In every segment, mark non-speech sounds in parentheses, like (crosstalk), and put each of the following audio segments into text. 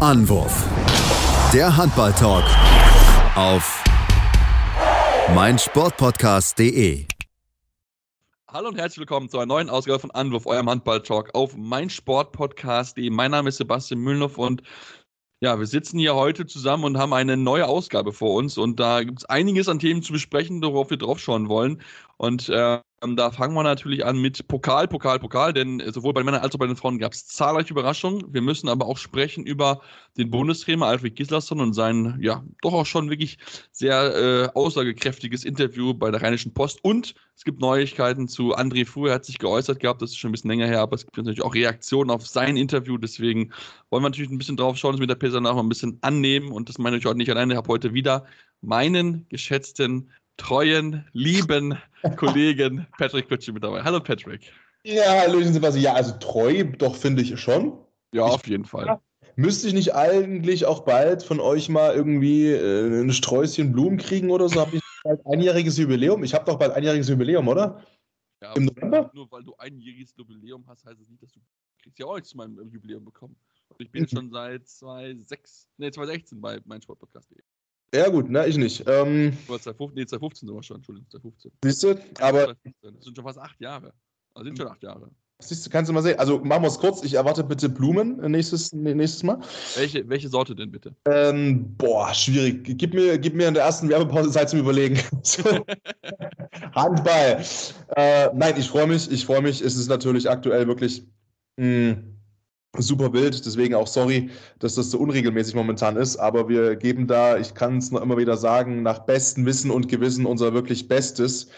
Anwurf. Der Handball-Talk auf meinsportpodcast.de. Hallo und herzlich willkommen zu einer neuen Ausgabe von Anwurf, eurem Handball-Talk auf meinsportpodcast.de. Mein Name ist Sebastian Müllhoff und ja, wir sitzen hier heute zusammen und haben eine neue Ausgabe vor uns und da gibt es einiges an Themen zu besprechen, worauf wir draufschauen wollen. Und äh, da fangen wir natürlich an mit Pokal, Pokal, Pokal, denn sowohl bei den Männern als auch bei den Frauen gab es zahlreiche Überraschungen. Wir müssen aber auch sprechen über den Bundestrainer Alfred Gislason und sein, ja, doch auch schon wirklich sehr äh, aussagekräftiges Interview bei der Rheinischen Post. Und es gibt Neuigkeiten zu André Fuhr, er hat sich geäußert gehabt, das ist schon ein bisschen länger her, aber es gibt natürlich auch Reaktionen auf sein Interview. Deswegen wollen wir natürlich ein bisschen drauf schauen, dass wir mit der PESA nachher ein bisschen annehmen. Und das meine ich heute nicht alleine. Ich habe heute wieder meinen geschätzten treuen, lieben Kollegen (laughs) Patrick Kutsche mit dabei. Hallo Patrick. Ja, Hallöchen Sebastian. Ja, also treu doch finde ich schon. Ja, ich, auf jeden Fall. Müsste ich nicht eigentlich auch bald von euch mal irgendwie äh, ein Sträußchen Blumen kriegen oder so? Habe ich (laughs) bald einjähriges Jubiläum? Ich habe doch bald einjähriges Jubiläum, oder? Ja, Im November? Nur weil du einjähriges Jubiläum hast, heißt es nicht, dass du kriegst ja auch jetzt zu meinem Jubiläum bekommen. Ich bin mhm. schon seit 2006, nee, 2016 bei meinsportpodcast.de. Ja, gut, ne, ich nicht. Ähm, nee, 2015 sind wir schon, Entschuldigung, 2015. Siehst du, aber. Das sind schon fast acht Jahre. Also sind schon acht Jahre. Siehst du, kannst du mal sehen. Also machen wir es kurz. Ich erwarte bitte Blumen nächstes, nächstes Mal. Welche, welche Sorte denn bitte? Ähm, boah, schwierig. Gib mir, gib mir in der ersten Werbepause Zeit zum Überlegen. (laughs) Handball. Äh, nein, ich freue mich. Ich freue mich. Es ist natürlich aktuell wirklich. Mh, hm, super Bild, deswegen auch sorry, dass das so unregelmäßig momentan ist, aber wir geben da, ich kann es noch immer wieder sagen, nach bestem Wissen und Gewissen unser wirklich Bestes.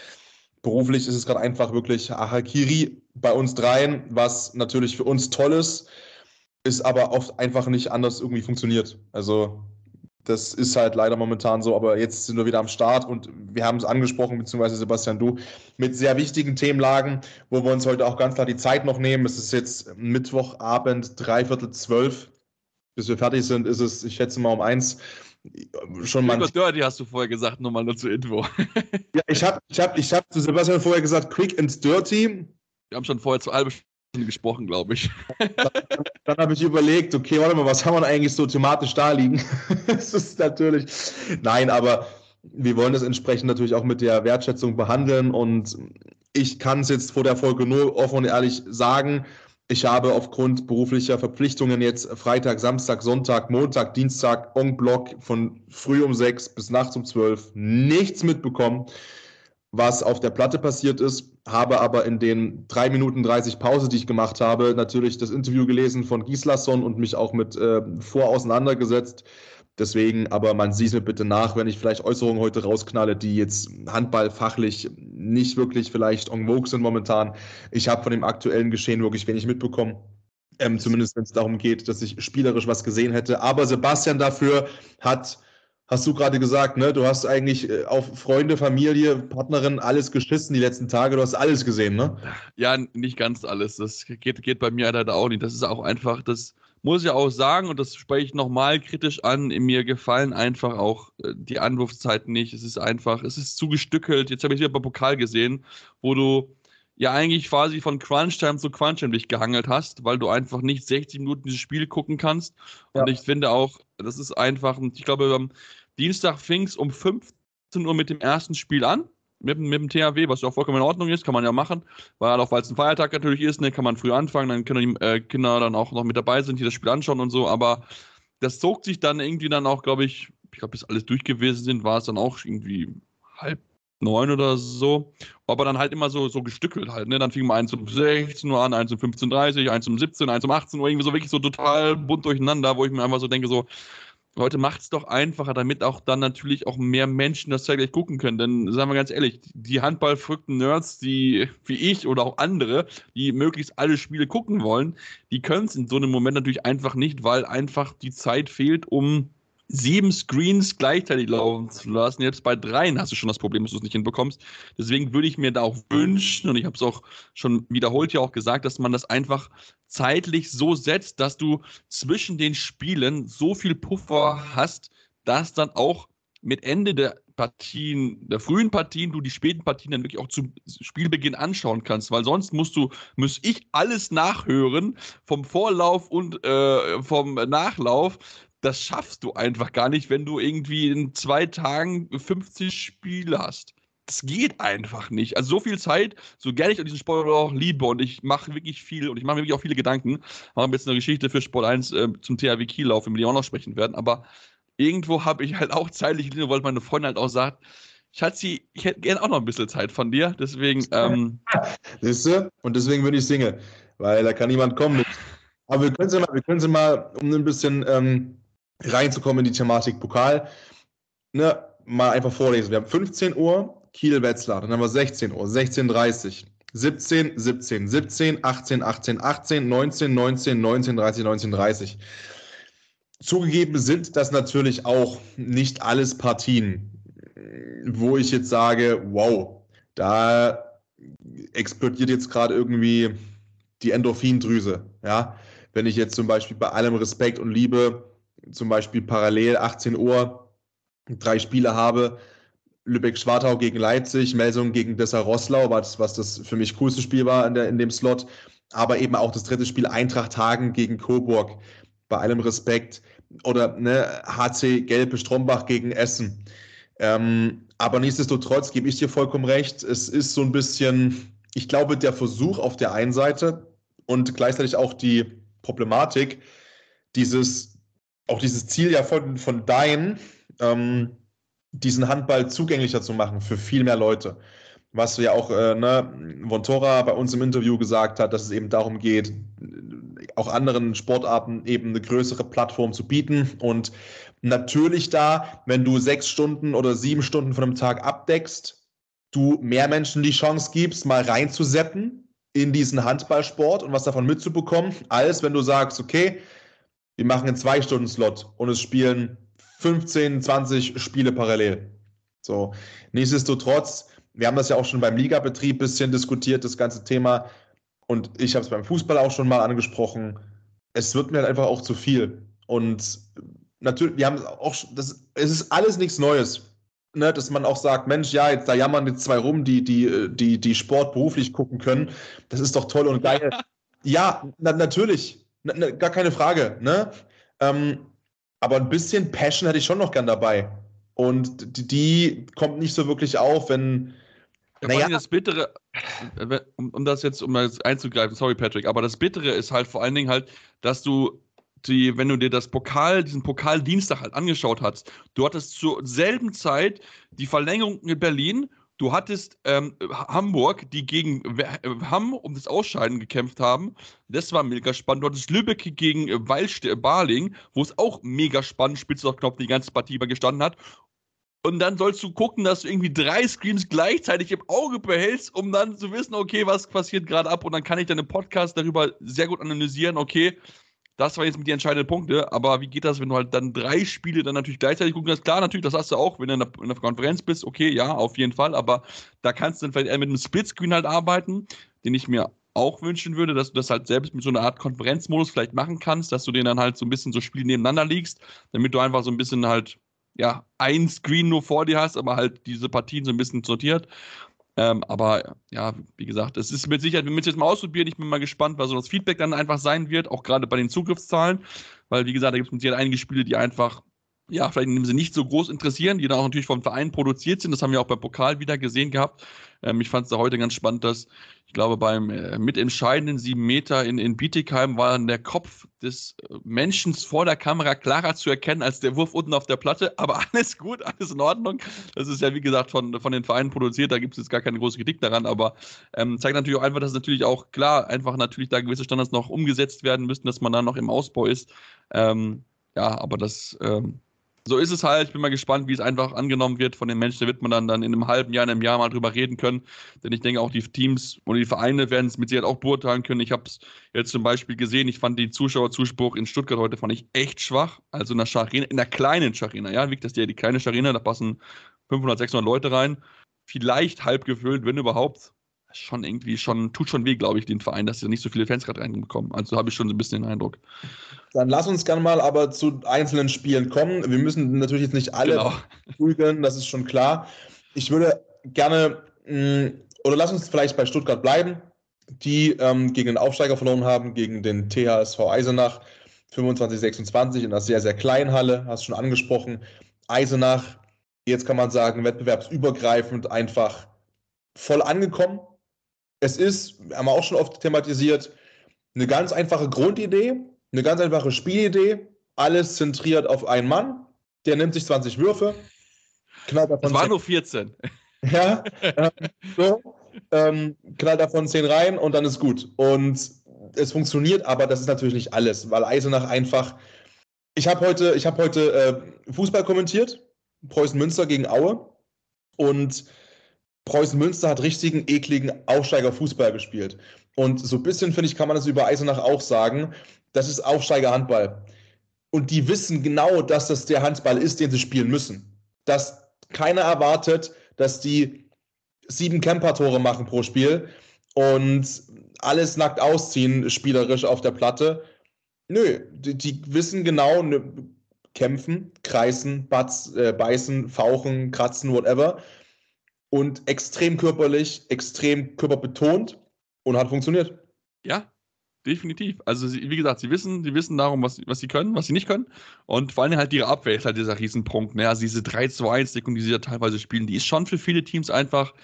Beruflich ist es gerade einfach wirklich Ahakiri bei uns dreien, was natürlich für uns toll ist, ist aber oft einfach nicht anders irgendwie funktioniert. Also das ist halt leider momentan so, aber jetzt sind wir wieder am Start und wir haben es angesprochen, beziehungsweise Sebastian, du, mit sehr wichtigen Themenlagen, wo wir uns heute auch ganz klar die Zeit noch nehmen. Es ist jetzt Mittwochabend, dreiviertel zwölf. Bis wir fertig sind, ist es, ich schätze mal um eins, schon mal. Dirty hast du vorher gesagt, nur mal nur zur Info. ja, ich habe ich hab, ich hab zu Sebastian vorher gesagt, quick and dirty. Wir haben schon vorher zu halbe gesprochen, glaube ich. (laughs) dann, dann habe ich überlegt, okay, warte mal, was haben wir eigentlich so thematisch da liegen? (laughs) das ist natürlich, nein, aber wir wollen das entsprechend natürlich auch mit der Wertschätzung behandeln und ich kann es jetzt vor der Folge nur offen und ehrlich sagen, ich habe aufgrund beruflicher Verpflichtungen jetzt Freitag, Samstag, Sonntag, Montag, Dienstag en bloc von früh um sechs bis nachts um zwölf nichts mitbekommen was auf der Platte passiert ist, habe aber in den drei Minuten 30 Pause, die ich gemacht habe, natürlich das Interview gelesen von Gislason und mich auch mit äh, vor auseinandergesetzt. Deswegen, aber man sieht mir bitte nach, wenn ich vielleicht Äußerungen heute rausknalle, die jetzt handballfachlich nicht wirklich vielleicht en vogue sind momentan. Ich habe von dem aktuellen Geschehen wirklich wenig mitbekommen. Ähm, zumindest wenn es darum geht, dass ich spielerisch was gesehen hätte. Aber Sebastian dafür hat hast du gerade gesagt, ne? Du hast eigentlich äh, auf Freunde, Familie, Partnerin alles geschissen die letzten Tage. Du hast alles gesehen, ne? Ja, nicht ganz alles. Das geht, geht bei mir leider auch nicht. Das ist auch einfach, das muss ich auch sagen, und das spreche ich nochmal kritisch an. Mir gefallen einfach auch äh, die Anwurfszeiten nicht. Es ist einfach, es ist zu gestückelt. Jetzt habe ich wieder bei Pokal gesehen, wo du ja eigentlich quasi von Crunch-Time zu Crunch-Time dich gehangelt hast, weil du einfach nicht 60 Minuten dieses Spiel gucken kannst. Ja. Und ich finde auch, das ist einfach, ich glaube, am Dienstag fing es um 15 Uhr mit dem ersten Spiel an. Mit, mit dem THW, was ja auch vollkommen in Ordnung ist, kann man ja machen. Weil auch weil es ein Feiertag natürlich ist, ne, kann man früh anfangen, dann können die äh, Kinder dann auch noch mit dabei sind, die das Spiel anschauen und so. Aber das zog sich dann irgendwie dann auch, glaube ich, ich glaube, bis alles durch gewesen sind, war es dann auch irgendwie halb neun oder so. Aber dann halt immer so, so gestückelt halt. Ne? Dann fing mal eins um 16 Uhr an, eins um 15.30 Uhr, eins um 17 Uhr, eins um 18 Uhr, irgendwie so wirklich so total bunt durcheinander, wo ich mir einfach so denke, so, Leute, macht es doch einfacher, damit auch dann natürlich auch mehr Menschen das zeitgleich gucken können. Denn sagen wir ganz ehrlich, die handballverrückten Nerds, die wie ich oder auch andere, die möglichst alle Spiele gucken wollen, die können es in so einem Moment natürlich einfach nicht, weil einfach die Zeit fehlt, um sieben Screens gleichzeitig laufen zu lassen. Jetzt bei dreien hast du schon das Problem, dass du es nicht hinbekommst. Deswegen würde ich mir da auch wünschen, und ich habe es auch schon wiederholt ja auch gesagt, dass man das einfach zeitlich so setzt, dass du zwischen den Spielen so viel Puffer hast, dass dann auch mit Ende der Partien, der frühen Partien, du die späten Partien dann wirklich auch zum Spielbeginn anschauen kannst, weil sonst musst du, muss ich alles nachhören vom Vorlauf und äh, vom Nachlauf. Das schaffst du einfach gar nicht, wenn du irgendwie in zwei Tagen 50 Spiele hast. Das geht einfach nicht. Also so viel Zeit, so gerne ich diesen Sport auch liebe und ich mache wirklich viel und ich mache mir wirklich auch viele Gedanken. Wir haben jetzt eine Geschichte für Sport 1 äh, zum THW Kiel laufen, über die wir auch noch sprechen werden, aber irgendwo habe ich halt auch zeitlich, weil meine Freundin halt auch sagt, Schatzi, ich hätte gerne auch noch ein bisschen Zeit von dir. Deswegen. (laughs) Ähm Siehst du? Und deswegen würde ich singen, weil da kann niemand kommen. Aber wir können sie mal, wir können sie mal um ein bisschen ähm, reinzukommen in die Thematik Pokal, ne, mal einfach vorlesen. Wir haben 15 Uhr Kiel-Wetzlar, dann haben wir 16 Uhr, 16.30 17, 17, 17, 18, 18, 18, 19, 19, 19, 30, 19, 30. Zugegeben sind das natürlich auch nicht alles Partien, wo ich jetzt sage, wow, da explodiert jetzt gerade irgendwie die Endorphindrüse. Ja? Wenn ich jetzt zum Beispiel bei allem Respekt und Liebe zum Beispiel parallel 18 Uhr drei Spiele habe, Lübeck-Schwartau gegen Leipzig, Melsung gegen Dessau-Rosslau, was, was das für mich coolste Spiel war in, der, in dem Slot, aber eben auch das dritte Spiel Eintracht Hagen gegen Coburg. Bei allem Respekt oder ne, HC Gelbe Strombach gegen Essen. Ähm, aber nichtsdestotrotz gebe ich dir vollkommen recht. Es ist so ein bisschen, ich glaube, der Versuch auf der einen Seite und gleichzeitig auch die Problematik, dieses, auch dieses Ziel ja von, von Dein, ähm, diesen Handball zugänglicher zu machen für viel mehr Leute. Was ja auch äh, ne, Vontora bei uns im Interview gesagt hat, dass es eben darum geht, auch anderen Sportarten eben eine größere Plattform zu bieten. Und natürlich da, wenn du sechs Stunden oder sieben Stunden von einem Tag abdeckst, du mehr Menschen die Chance gibst, mal reinzuseppen in diesen Handballsport und was davon mitzubekommen, als wenn du sagst, okay, wir machen einen Zwei-Stunden-Slot und es spielen 15, 20 Spiele parallel. So, nichtsdestotrotz, wir haben das ja auch schon beim Ligabetrieb ein bisschen diskutiert, das ganze Thema. Und ich habe es beim Fußball auch schon mal angesprochen. Es wird mir halt einfach auch zu viel. Und natürlich, wir haben auch, das, es ist alles nichts Neues. Ne, dass man auch sagt, Mensch, ja, jetzt da jammern jetzt zwei rum, die, die, die, die Sport beruflich gucken können. Das ist doch toll und geil. (laughs) ja, na, natürlich. Na, na, gar keine Frage. Ne? Ähm, aber ein bisschen Passion hätte ich schon noch gern dabei. Und die, die kommt nicht so wirklich auf, wenn, ja, naja. Das Bittere, äh, um, um, das jetzt, um das einzugreifen, sorry Patrick, aber das Bittere ist halt vor allen Dingen halt, dass du die, wenn du dir das Pokal, diesen Pokaldienstag halt angeschaut hast, du hattest zur selben Zeit die Verlängerung in Berlin, du hattest ähm, Hamburg, die gegen äh, Hamm um das Ausscheiden gekämpft haben. Das war mega spannend. Du hattest Lübeck gegen äh, Weilst Barling, wo es auch mega spannend, spitze auf Knopf, die ganze Partie über gestanden hat. Und dann sollst du gucken, dass du irgendwie drei Screens gleichzeitig im Auge behältst, um dann zu wissen, okay, was passiert gerade ab. Und dann kann ich deinen Podcast darüber sehr gut analysieren, okay, das war jetzt mit die entscheidenden Punkte, aber wie geht das, wenn du halt dann drei Spiele dann natürlich gleichzeitig gucken kannst? Klar, natürlich, das hast du auch, wenn du in der, in der Konferenz bist, okay, ja, auf jeden Fall, aber da kannst du dann vielleicht eher mit einem Splitscreen halt arbeiten, den ich mir auch wünschen würde, dass du das halt selbst mit so einer Art Konferenzmodus vielleicht machen kannst, dass du den dann halt so ein bisschen so Spiele nebeneinander liegst, damit du einfach so ein bisschen halt ja, ein Screen nur vor dir hast, aber halt diese Partien so ein bisschen sortiert. Ähm, aber ja, wie gesagt, es ist mit Sicherheit, wir müssen jetzt mal ausprobieren. Ich bin mal gespannt, was so das Feedback dann einfach sein wird, auch gerade bei den Zugriffszahlen. Weil, wie gesagt, da gibt es mit Sicherheit einige Spiele, die einfach, ja, vielleicht in dem Sinne nicht so groß interessieren, die dann auch natürlich vom Verein produziert sind. Das haben wir auch beim Pokal wieder gesehen gehabt. Ähm, ich fand es da heute ganz spannend, dass ich glaube, beim äh, mitentscheidenden sieben Meter in, in Bietigheim war dann der Kopf des äh, Menschen vor der Kamera klarer zu erkennen als der Wurf unten auf der Platte. (laughs) Aber alles gut, alles in Ordnung. Das ist ja, wie gesagt, von, von den Vereinen produziert. Da gibt es jetzt gar keine große Kritik daran. Aber ähm, zeigt natürlich auch einfach, dass natürlich auch klar, einfach natürlich da gewisse Standards noch umgesetzt werden müssen, dass man da noch im Ausbau ist. Ähm, ja, aber das ähm, so ist es halt. Ich bin mal gespannt, wie es einfach angenommen wird von den Menschen. Da wird man dann, dann in einem halben Jahr, in einem Jahr mal drüber reden können. Denn ich denke, auch die Teams und die Vereine werden es mit Sicherheit auch beurteilen können. Ich habe es jetzt zum Beispiel gesehen. Ich fand den Zuschauerzuspruch in Stuttgart heute fand ich echt schwach. Also in der Scharina, in der kleinen Scharina. Ja, wie das ja die kleine Scharina. Da passen 500, 600 Leute rein. Vielleicht halb gefüllt, wenn überhaupt schon irgendwie schon, tut schon weh, glaube ich, den Verein, dass sie nicht so viele Fans gerade reinbekommen. Also habe ich schon so ein bisschen den Eindruck. Dann lass uns gerne mal aber zu einzelnen Spielen kommen. Wir müssen natürlich jetzt nicht alle Genau. prügeln, das ist schon klar. Ich würde gerne, mh, oder lass uns vielleicht bei Stuttgart bleiben, die ähm, gegen den Aufsteiger verloren haben, gegen den THSV Eisenach 25-26 in einer sehr, sehr kleinen Halle, hast du schon angesprochen. Eisenach, jetzt kann man sagen, wettbewerbsübergreifend einfach voll angekommen. Es ist, haben wir auch schon oft thematisiert, eine ganz einfache Grundidee, eine ganz einfache Spielidee, alles zentriert auf einen Mann, der nimmt sich 20 Würfe, knallt davon Das waren 10 nur 14. ja, ähm, so, ähm, knallt davon 10 rein und dann ist gut. Und es funktioniert, aber das ist natürlich nicht alles, weil Eisenach einfach. Ich habe heute, ich hab heute äh, Fußball kommentiert, Preußen Münster gegen Aue. Und Preußen Münster hat richtigen, ekligen Aufsteiger-Fußball gespielt. Und so ein bisschen, finde ich, kann man das über Eisenach auch sagen. Das ist Aufsteiger-Handball. Und die wissen genau, dass das der Handball ist, den sie spielen müssen. Dass keiner erwartet, dass die sieben Camper-Tore machen pro Spiel und alles nackt ausziehen, spielerisch auf der Platte. Nö, die, die wissen genau, ne, kämpfen, kreisen, batz, äh, beißen, fauchen, kratzen, whatever. Und extrem körperlich, extrem körperbetont und hat funktioniert. Ja, definitiv. Also, sie, wie gesagt, sie wissen, sie wissen darum, was, was sie können, was sie nicht können. Und vor allem halt ihre Abwehr ist halt dieser Riesenpunkt. Ne? Also diese 3-2-1-Deckung, die sie ja teilweise spielen, die ist schon für viele Teams einfach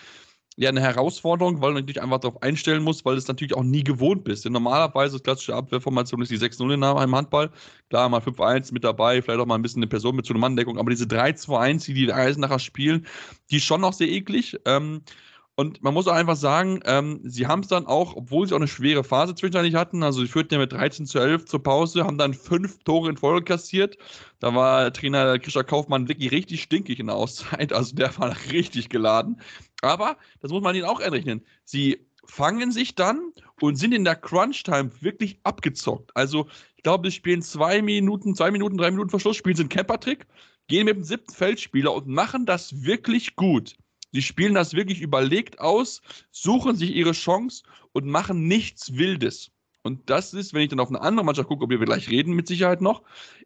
ja, eine Herausforderung, weil du dich einfach darauf einstellen musst, weil du es natürlich auch nie gewohnt bist. Denn normalerweise, das klassische Abwehrformation ist die 6-0 in einem Handball. Klar, mal 5-1 mit dabei, vielleicht auch mal ein bisschen eine Person mit so einer Manndeckung, aber diese 3-2-1, die die Eisenacher spielen, die ist schon noch sehr eklig. Ähm, und man muss auch einfach sagen, ähm, sie haben es dann auch, obwohl sie auch eine schwere Phase zwischendurch hatten, also sie führten ja mit 13 zu 11 zur Pause, haben dann fünf Tore in Folge kassiert. Da war Trainer Krischer Kaufmann wirklich richtig stinkig in der Auszeit, also der war (laughs) richtig geladen. Aber, das muss man ihnen auch entrechnen, sie fangen sich dann und sind in der Crunch-Time wirklich abgezockt. Also, ich glaube, sie spielen zwei Minuten, zwei Minuten, drei Minuten Verschluss, spielen sie einen Camper-Trick, gehen mit dem siebten Feldspieler und machen das wirklich gut. Sie spielen das wirklich überlegt aus, suchen sich ihre Chance und machen nichts Wildes. Und das ist, wenn ich dann auf eine andere Mannschaft gucke, ob wir gleich reden, mit Sicherheit noch,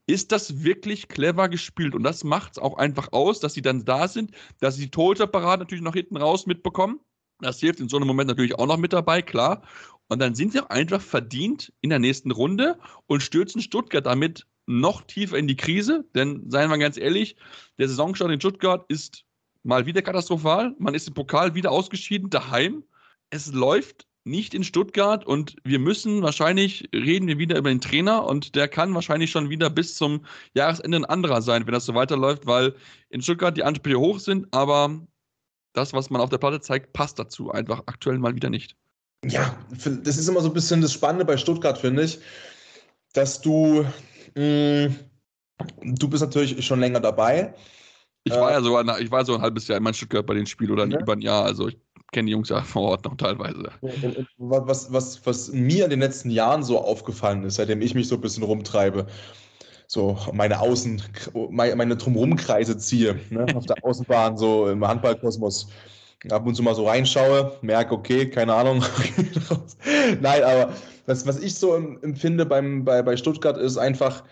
ist das wirklich clever gespielt. Und das macht es auch einfach aus, dass sie dann da sind, dass sie die Torhüterparade natürlich noch hinten raus mitbekommen. Das hilft in so einem Moment natürlich auch noch mit dabei, klar. Und dann sind sie auch einfach verdient in der nächsten Runde und stürzen Stuttgart damit noch tiefer in die Krise. Denn seien wir ganz ehrlich, der Saisonstart in Stuttgart ist mal wieder katastrophal. Man ist im Pokal wieder ausgeschieden, daheim. Es läuft nicht in Stuttgart und wir müssen wahrscheinlich reden wir wieder über den Trainer und der kann wahrscheinlich schon wieder bis zum Jahresende ein anderer sein, wenn das so weiterläuft, weil in Stuttgart die Ansprüche hoch sind, aber das, was man auf der Platte zeigt, passt dazu einfach aktuell mal wieder nicht. Ja, das ist immer so ein bisschen das Spannende bei Stuttgart, finde ich, dass du, mh, du bist natürlich schon länger dabei. Ich war ja so ein, ich war so ein halbes Jahr in Stuttgart bei den Spielen oder Ja. über ein Jahr, also ich kenne die Jungs ja vor Ort noch teilweise. Was, was, was mir in den letzten Jahren so aufgefallen ist, seitdem ich mich so ein bisschen rumtreibe, so meine Außen, meine, Drumrumkreise ziehe, ne, auf der Außenbahn, so im Handballkosmos, ab und zu mal so reinschaue, merke, okay, keine Ahnung. (laughs) Nein, aber was, was ich so em- empfinde beim, bei, bei Stuttgart ist einfach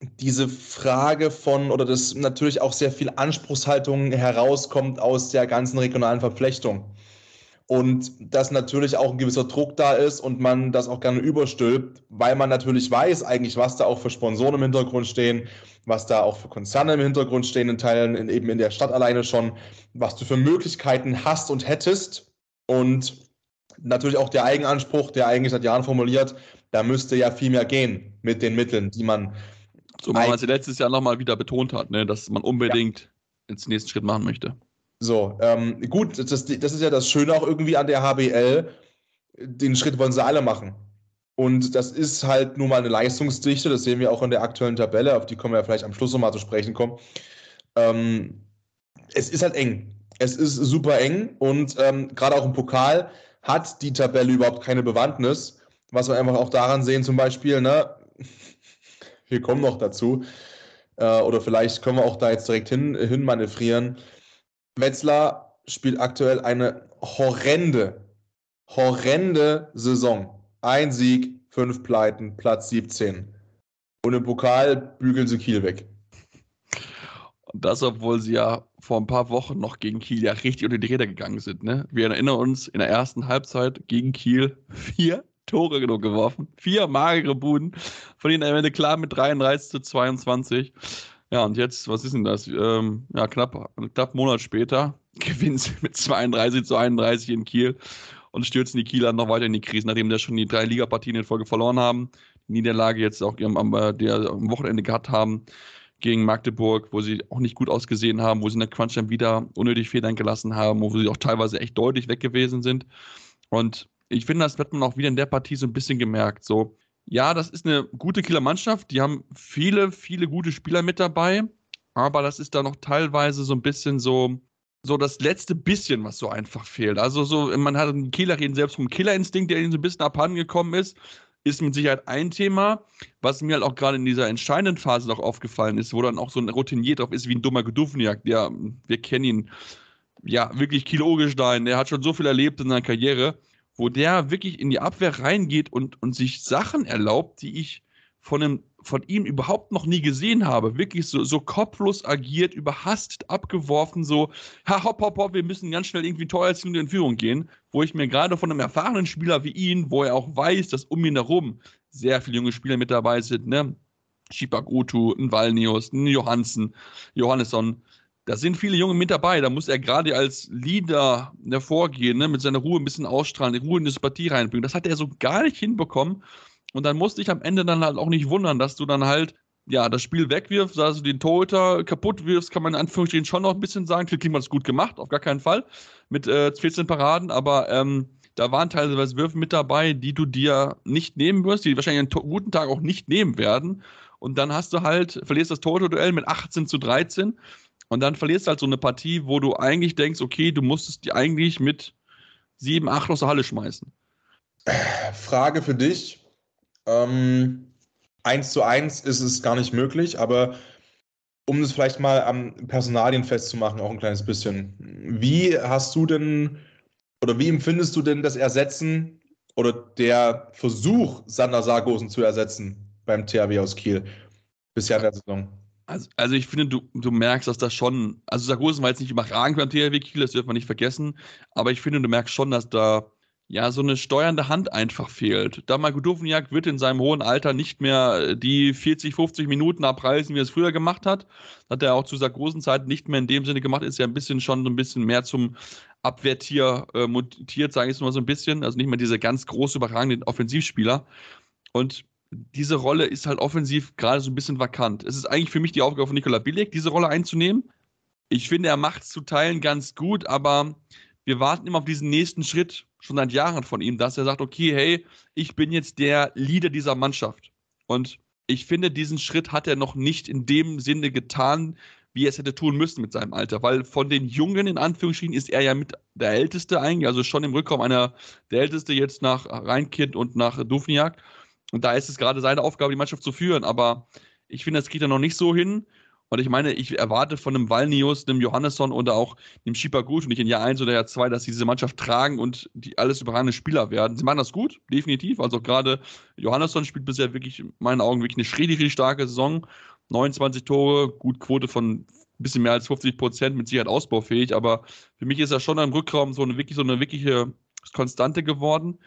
diese Frage von, oder das natürlich auch sehr viel Anspruchshaltung herauskommt aus der ganzen regionalen Verflechtung. Und dass natürlich auch ein gewisser Druck da ist und man das auch gerne überstülpt, weil man natürlich weiß eigentlich, was da auch für Sponsoren im Hintergrund stehen, was da auch für Konzerne im Hintergrund stehen, in Teilen in, eben in der Stadt alleine schon, was du für Möglichkeiten hast und hättest. Und natürlich auch der Eigenanspruch, der eigentlich seit Jahren formuliert, da müsste ja viel mehr gehen mit den Mitteln, die man So wie man es letztes Jahr nochmal wieder betont hat, ne, dass man unbedingt ins nächsten Schritt machen möchte. So, ähm, gut, das, das ist ja das Schöne auch irgendwie an der HBL. Den Schritt wollen sie alle machen. Und das ist halt nun mal eine Leistungsdichte, das sehen wir auch in der aktuellen Tabelle, auf die kommen wir ja vielleicht am Schluss nochmal zu sprechen kommen. Ähm, es ist halt eng. Es ist super eng und ähm, gerade auch im Pokal hat die Tabelle überhaupt keine Bewandtnis, was wir einfach auch daran sehen, zum Beispiel, ne, wir kommen noch dazu, äh, oder vielleicht können wir auch da jetzt direkt hin, hin manövrieren. Wetzlar spielt aktuell eine horrende horrende Saison. Ein Sieg, fünf Pleiten, Platz 17. Und im Pokal bügeln sie Kiel weg. Und das, obwohl sie ja vor ein paar Wochen noch gegen Kiel ja richtig unter die Räder gegangen sind. Ne? Wir erinnern uns, in der ersten Halbzeit gegen Kiel vier Tore genug geworfen. Vier magere Buden, von denen am Ende klar mit 33 zu 22. Ja, und jetzt, was ist denn das? Ähm, ja, knapp, knapp einen Monat später (laughs) gewinnen sie mit 32 zu 31 in Kiel und stürzen die Kieler noch weiter in die Krise, nachdem sie schon die drei Ligapartien in Folge verloren haben. Die Niederlage jetzt auch am, am, am Wochenende gehabt haben gegen Magdeburg, wo sie auch nicht gut ausgesehen haben, wo sie in der Crunch dann wieder unnötig Federn gelassen haben, wo sie auch teilweise echt deutlich weg gewesen sind. Und ich finde, das wird man auch wieder in der Partie so ein bisschen gemerkt. So, ja, das ist eine gute Kieler Mannschaft. Die haben viele, viele gute Spieler mit dabei. Aber das ist da noch teilweise so ein bisschen so, so das letzte bisschen, was so einfach fehlt. Also so, man hat einen Kieler reden selbst vom Killerinstinkt, der ihnen so ein bisschen abhanden gekommen ist ist mit Sicherheit ein Thema, was mir halt auch gerade in dieser entscheidenden Phase noch aufgefallen ist, wo dann auch so ein Routinier drauf ist wie ein dummer Gedufniak, der, wir kennen ihn, ja, wirklich Kilo Ogestein, der hat schon so viel erlebt in seiner Karriere, wo der wirklich in die Abwehr reingeht und, und sich Sachen erlaubt, die ich von, einem, von ihm überhaupt noch nie gesehen habe. Wirklich so, so kopflos agiert, überhastet, abgeworfen, so, ha, hopp, hopp, hopp, wir müssen ganz schnell irgendwie teuer in Führung gehen, wo ich mir gerade von einem erfahrenen Spieler wie ihn, wo er auch weiß, dass um ihn herum sehr viele junge Spieler mit dabei sind, ne? Shibagutu, ein Valnius, ein Johansen, Johannesson, da sind viele Junge mit dabei. Da muss er gerade als Leader hervorgehen, ne, mit seiner Ruhe ein bisschen ausstrahlen, die Ruhe in die Partie reinbringen. Das hat er so gar nicht hinbekommen. Und dann musste ich am Ende dann halt auch nicht wundern, dass du dann halt ja, das Spiel wegwirfst, also den Torhüter kaputt wirfst, kann man in Anführungsstrichen schon noch ein bisschen sagen. Klick hat es gut gemacht, auf gar keinen Fall. Mit äh, 14 Paraden, aber ähm, da waren teilweise Würfe mit dabei, die du dir nicht nehmen wirst, die wahrscheinlich einen guten Tag auch nicht nehmen werden. Und dann hast du halt, verlierst das Torhüter-Duell mit 18 zu 13 und dann verlierst du halt so eine Partie, wo du eigentlich denkst, okay, du musstest die eigentlich mit 7, 8 aus der Halle schmeißen. Frage für dich. Ähm, eins zu eins ist es gar nicht möglich, aber um es vielleicht mal am Personalien festzumachen, auch ein kleines bisschen. Wie hast du denn oder wie empfindest du denn das Ersetzen oder der Versuch, Sander Sargosen zu ersetzen beim THW aus Kiel bisher in der Saison? Also, also ich finde, du, du merkst, dass das schon, also Sargosen war jetzt nicht überragend beim THW Kiel, das dürfen wir nicht vergessen, aber ich finde, du merkst schon, dass da ja, so eine steuernde Hand einfach fehlt. Da Dovniak wird in seinem hohen Alter nicht mehr die 40, 50 Minuten abreißen, wie er es früher gemacht hat. Hat er auch zu seiner großen Zeit nicht mehr in dem Sinne gemacht, ist ja ein bisschen schon so ein bisschen mehr zum Abwehrtier äh, mutiert, sage ich es mal so ein bisschen. Also nicht mehr dieser ganz große, überragende Offensivspieler. Und diese Rolle ist halt offensiv gerade so ein bisschen vakant. Es ist eigentlich für mich die Aufgabe von Nikola Bilek, diese Rolle einzunehmen. Ich finde, er macht es zu Teilen ganz gut, aber wir warten immer auf diesen nächsten Schritt, schon seit Jahren von ihm, dass er sagt, okay, hey, ich bin jetzt der Leader dieser Mannschaft. Und ich finde, diesen Schritt hat er noch nicht in dem Sinne getan, wie er es hätte tun müssen mit seinem Alter. Weil von den Jungen, in Anführungsstrichen, ist er ja mit der Älteste eigentlich, also schon im Rückraum einer der Älteste jetzt nach Rheinkind und nach Dufniak. Und da ist es gerade seine Aufgabe, die Mannschaft zu führen. Aber ich finde, das geht er noch nicht so hin. Und ich meine, ich erwarte von einem Valnius, einem Johannesson oder auch einem Schieper gut und nicht in Jahr 1 oder Jahr 2, dass sie diese Mannschaft tragen und die alles überragende Spieler werden. Sie machen das gut, definitiv. Also gerade Johannesson spielt bisher wirklich, in meinen Augen, wirklich eine richtig, richtig starke Saison. 29 Tore, gut Quote von ein bisschen mehr als 50 Prozent, mit Sicherheit ausbaufähig, aber für mich ist er schon im Rückraum so eine wirklich, so eine wirkliche Konstante geworden.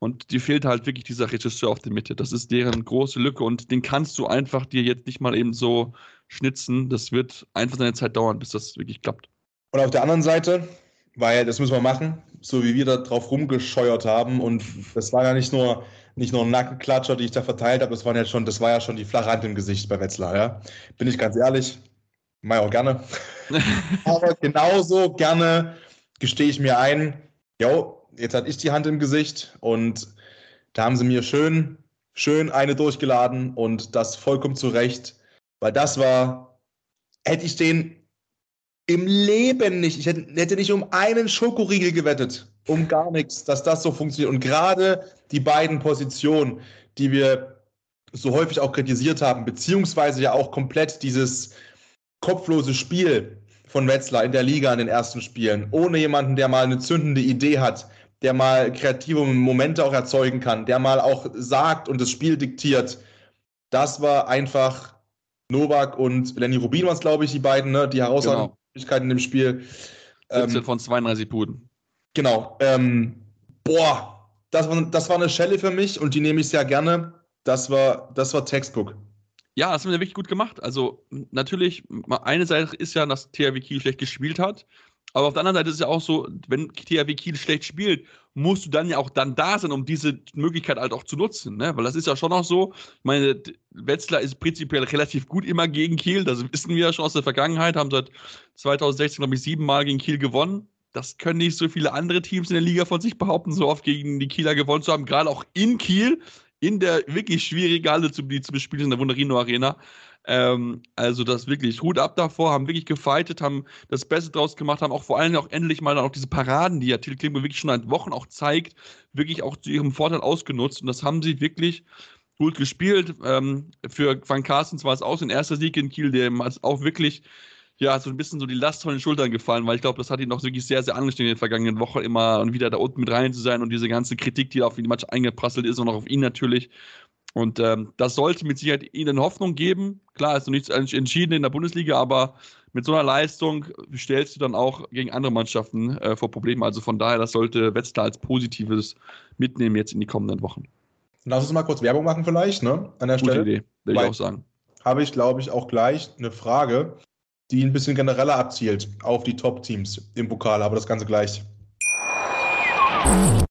Und dir fehlt halt wirklich dieser Regisseur auf der Mitte. Das ist deren große Lücke und den kannst du einfach dir jetzt nicht mal eben so schnitzen. Das wird einfach seine Zeit dauern, bis das wirklich klappt. Und auf der anderen Seite, weil das müssen wir machen, so wie wir da drauf rumgescheuert haben und das war ja nicht nur nicht nur Nackenklatscher, die ich da verteilt habe, das waren ja schon, das war ja schon die flache Hand im Gesicht bei Wetzlar, ja. Bin ich ganz ehrlich, mach auch gerne. (laughs) Aber genauso gerne gestehe ich mir ein, jo, jetzt hatte ich die Hand im Gesicht und da haben sie mir schön, schön eine durchgeladen und das vollkommen zu Recht. Weil das war, hätte ich den im Leben nicht, ich hätte, nicht um einen Schokoriegel gewettet, um gar nichts, dass das so funktioniert. Und gerade die beiden Positionen, die wir so häufig auch kritisiert haben, beziehungsweise ja auch komplett dieses kopflose Spiel von Wetzlar in der Liga in den ersten Spielen, ohne jemanden, der mal eine zündende Idee hat, der mal kreative Momente auch erzeugen kann, der mal auch sagt und das Spiel diktiert. Das war einfach Novak und Lenny Rubin waren es, glaube ich, die beiden, ne? die herausragenden genau. in dem Spiel. 17 ähm, von 32 Buden. Genau. Ähm, boah, das war, das war eine Schelle für mich und die nehme ich sehr gerne. Das war, das war Textbook. Ja, das haben wir wirklich gut gemacht. Also natürlich, eine Seite ist ja, dass THW Kiel schlecht gespielt hat. Aber auf der anderen Seite ist es ja auch so, wenn THW Kiel schlecht spielt, musst du dann ja auch dann da sein, um diese Möglichkeit halt auch zu nutzen. Ne? Weil das ist ja schon auch so, ich meine, Wetzlar ist prinzipiell relativ gut immer gegen Kiel, das wissen wir ja schon aus der Vergangenheit, haben seit 2016, glaube ich, siebenmal gegen Kiel gewonnen. Das können nicht so viele andere Teams in der Liga von sich behaupten, so oft gegen die Kieler gewonnen zu haben, gerade auch in Kiel in der wirklich schwierigen Halle zu, die zu bespielen in der Wunderino Arena. Ähm, also das wirklich Hut ab davor, haben wirklich gefightet, haben das Beste draus gemacht, haben auch vor allem auch endlich mal dann auch diese Paraden, die ja Till Klingbeil wirklich schon seit Wochen auch zeigt, wirklich auch zu ihrem Vorteil ausgenutzt. Und das haben sie wirklich gut gespielt. Ähm, für Van Carstens war es auch sein erster Sieg in Kiel, der auch wirklich ja, so ein bisschen so die Last von den Schultern gefallen, weil ich glaube, das hat ihn noch wirklich sehr, sehr angestrengt in den vergangenen Wochen, immer und wieder da unten mit rein zu sein und diese ganze Kritik, die auf ihn Match eingeprasselt ist und auch auf ihn natürlich. Und ähm, das sollte mit Sicherheit ihnen Hoffnung geben. Klar, ist noch nichts entschieden in der Bundesliga, aber mit so einer Leistung stellst du dann auch gegen andere Mannschaften äh, vor Problemen. Also von daher, das sollte Wetzlar als Positives mitnehmen jetzt in die kommenden Wochen. Lass uns mal kurz Werbung machen vielleicht, ne? An der Gute Stelle. Idee, will ich auch sagen. Habe ich, glaube ich, auch gleich eine Frage die ein bisschen genereller abzielt auf die Top-Teams im Pokal, aber das Ganze gleich.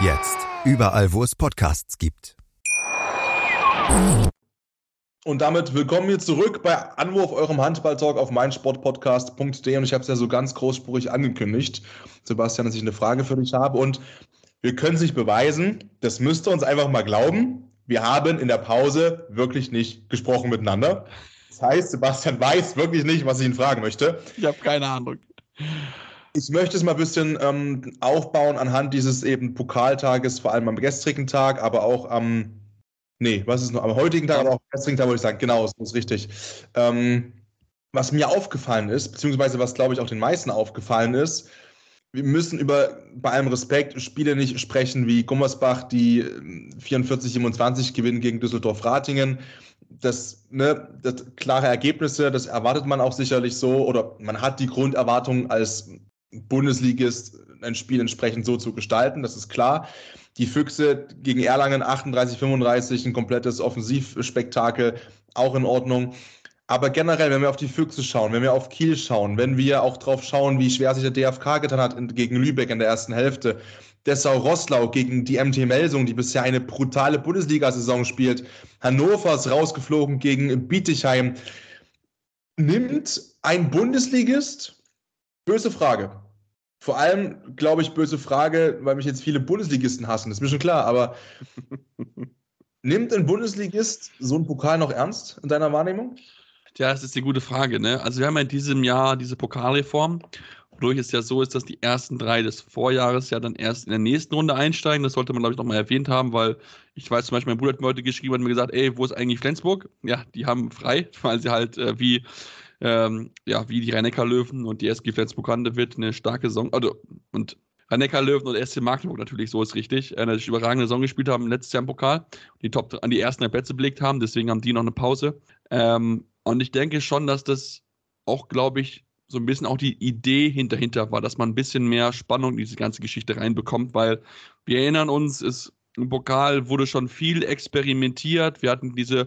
Jetzt überall, wo es Podcasts gibt. Und damit willkommen hier zurück bei Anwurf eurem Handballtalk auf meinsportpodcast.de. Und ich habe es ja so ganz großspurig angekündigt, Sebastian, dass ich eine Frage für dich habe. Und wir können es nicht beweisen. Das müsst ihr uns einfach mal glauben. Wir haben in der Pause wirklich nicht gesprochen miteinander. Das heißt, Sebastian weiß wirklich nicht, was ich ihn fragen möchte. Ich habe keine Ahnung. Ich möchte es mal ein bisschen ähm, aufbauen anhand dieses eben Pokaltages, vor allem am gestrigen Tag, aber auch am, nee, was ist noch, am heutigen Tag, aber auch am gestrigen Tag, würde ich sagen, genau, das ist richtig. Ähm, was mir aufgefallen ist, beziehungsweise was, glaube ich, auch den meisten aufgefallen ist, wir müssen über, bei allem Respekt, Spiele nicht sprechen wie Gummersbach, die 44-27 gewinnen gegen Düsseldorf-Ratingen. Das, ne, das klare Ergebnisse, das erwartet man auch sicherlich so, oder man hat die Grunderwartung als Bundesligist ein Spiel entsprechend so zu gestalten, das ist klar. Die Füchse gegen Erlangen 38-35, ein komplettes Offensivspektakel, auch in Ordnung. Aber generell, wenn wir auf die Füchse schauen, wenn wir auf Kiel schauen, wenn wir auch drauf schauen, wie schwer sich der DFK getan hat gegen Lübeck in der ersten Hälfte, Dessau-Rosslau gegen die MT Melsung, die bisher eine brutale Bundesliga-Saison spielt, Hannover ist rausgeflogen gegen Bietigheim. Nimmt ein Bundesligist, böse Frage, vor allem, glaube ich, böse Frage, weil mich jetzt viele Bundesligisten hassen, das ist mir schon klar, aber (laughs) nimmt ein Bundesligist so einen Pokal noch ernst in deiner Wahrnehmung? Ja, das ist die gute Frage. Ne? Also wir haben ja in diesem Jahr diese Pokalreform, wodurch es ja so ist, dass die ersten drei des Vorjahres ja dann erst in der nächsten Runde einsteigen. Das sollte man, glaube ich, nochmal erwähnt haben, weil ich weiß zum Beispiel, mein Bruder hat mir heute geschrieben und mir gesagt, ey, wo ist eigentlich Flensburg? Ja, die haben frei, (laughs) weil sie halt äh, wie ähm, ja, wie die rhein löwen und die SG Flensburg Hande wird eine starke Saison, also, und rhein löwen und SC Magdeburg natürlich, so ist richtig, äh, eine überragende Saison gespielt haben letztes Jahr im Pokal, die Top an die ersten Plätze belegt haben, deswegen haben die noch eine Pause. Ähm, und ich denke schon, dass das auch, glaube ich, so ein bisschen auch die Idee hinterhinter war, dass man ein bisschen mehr Spannung in diese ganze Geschichte reinbekommt, weil wir erinnern uns, es im Pokal wurde schon viel experimentiert. Wir hatten diese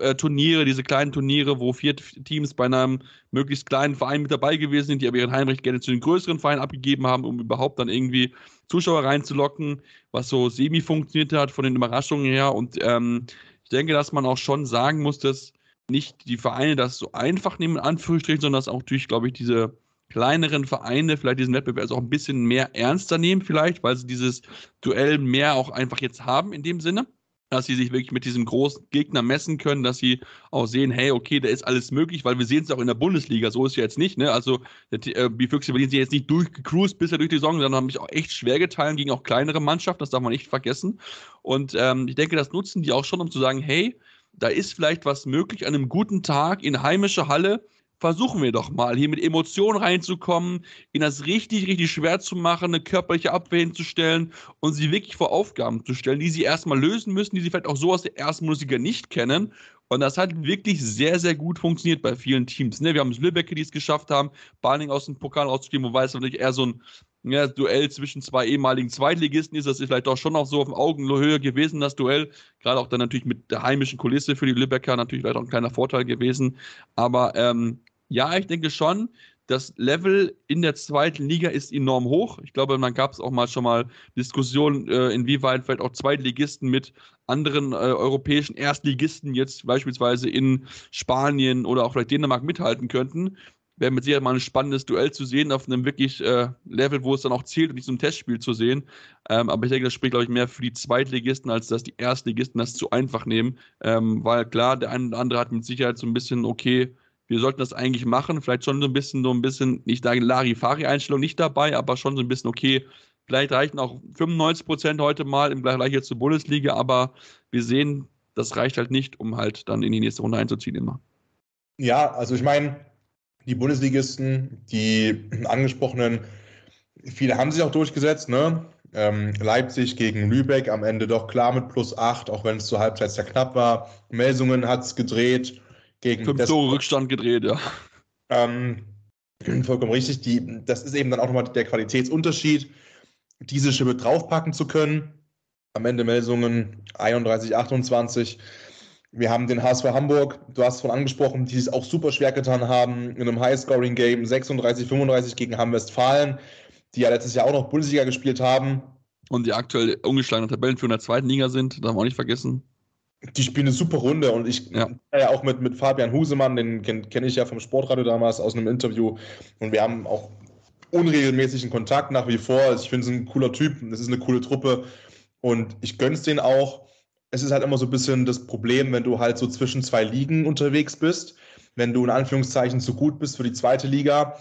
äh, Turniere, diese kleinen Turniere, wo vier Teams bei einem möglichst kleinen Verein mit dabei gewesen sind, die aber ihren Heimrecht gerne zu den größeren Vereinen abgegeben haben, um überhaupt dann irgendwie Zuschauer reinzulocken, was so semi funktioniert hat von den Überraschungen her. Und ähm, ich denke, dass man auch schon sagen muss, dass nicht die Vereine das so einfach nehmen, in Anführungsstrichen, sondern dass auch durch, glaube ich, diese kleineren Vereine vielleicht diesen Wettbewerb auch ein bisschen mehr ernster nehmen, vielleicht, weil sie dieses Duell mehr auch einfach jetzt haben in dem Sinne dass sie sich wirklich mit diesem großen Gegner messen können, dass sie auch sehen, hey, okay, da ist alles möglich, weil wir sehen es auch in der Bundesliga, so ist es jetzt nicht, ne? Also äh, die Füchse Berlin sind jetzt nicht durchgecruised bisher durch die Saison, sondern haben sich auch echt schwer geteilt gegen auch kleinere Mannschaften, das darf man nicht vergessen. Und ähm, ich denke, das nutzen die auch schon, um zu sagen, hey, da ist vielleicht was möglich an einem guten Tag in heimischer Halle versuchen wir doch mal, hier mit Emotionen reinzukommen, ihnen das richtig, richtig schwer zu machen, eine körperliche Abwehr hinzustellen und sie wirklich vor Aufgaben zu stellen, die sie erstmal lösen müssen, die sie vielleicht auch so aus der ersten Musiker nicht kennen. Und das hat wirklich sehr, sehr gut funktioniert bei vielen Teams. Ne? Wir haben es Lübecke, die es geschafft haben, Barning aus dem Pokal rauszuspielen, wobei es natürlich eher so ein ja, Duell zwischen zwei ehemaligen Zweitligisten ist. Das ist vielleicht auch schon noch so auf Augenhöhe gewesen, das Duell. Gerade auch dann natürlich mit der heimischen Kulisse für die Lübecker natürlich vielleicht auch ein kleiner Vorteil gewesen. Aber ähm, ja, ich denke schon, das Level in der zweiten Liga ist enorm hoch. Ich glaube, man gab es auch mal schon mal Diskussionen, äh, inwieweit vielleicht auch Zweitligisten mit anderen äh, europäischen Erstligisten jetzt beispielsweise in Spanien oder auch vielleicht Dänemark mithalten könnten wäre mit Sicherheit mal ein spannendes Duell zu sehen, auf einem wirklich äh, Level, wo es dann auch zählt und nicht so ein Testspiel zu sehen. Ähm, aber ich denke, das spricht, glaube ich, mehr für die Zweitligisten, als dass die Erstligisten das zu einfach nehmen. Ähm, weil klar, der eine oder andere hat mit Sicherheit so ein bisschen, okay, wir sollten das eigentlich machen, vielleicht schon so ein bisschen, so ein bisschen, nicht sagen Larifari-Einstellung nicht dabei, aber schon so ein bisschen, okay, vielleicht reichen auch 95 Prozent heute mal im Vergleich jetzt zur Bundesliga, aber wir sehen, das reicht halt nicht, um halt dann in die nächste Runde einzuziehen immer. Ja, also ich meine, die Bundesligisten, die angesprochenen, viele haben sich auch durchgesetzt, ne? Ähm, Leipzig gegen Lübeck am Ende doch klar mit plus 8, auch wenn es zur Halbzeit sehr knapp war. Melsungen hat es gedreht. Gegen Fünf Tore Rückstand gedreht, ja. Ähm, vollkommen richtig. Die, das ist eben dann auch nochmal der Qualitätsunterschied, diese Schippe draufpacken zu können. Am Ende Melsungen 31, 28 wir haben den HSV Hamburg, du hast es von angesprochen, die es auch super schwer getan haben in einem High-Scoring-Game 36, 35 gegen Hamm-Westfalen, die ja letztes Jahr auch noch Bundesliga gespielt haben. Und die aktuell ungeschlagenen Tabellenführer in der zweiten Liga sind, darf man auch nicht vergessen. Die spielen eine super Runde und ich ja, ja auch mit, mit Fabian Husemann, den kenne kenn ich ja vom Sportradio damals aus einem Interview und wir haben auch unregelmäßigen Kontakt nach wie vor. Ich finde es ein cooler Typ, es ist eine coole Truppe und ich gönne es denen auch es ist halt immer so ein bisschen das Problem, wenn du halt so zwischen zwei Ligen unterwegs bist, wenn du in Anführungszeichen zu gut bist für die zweite Liga,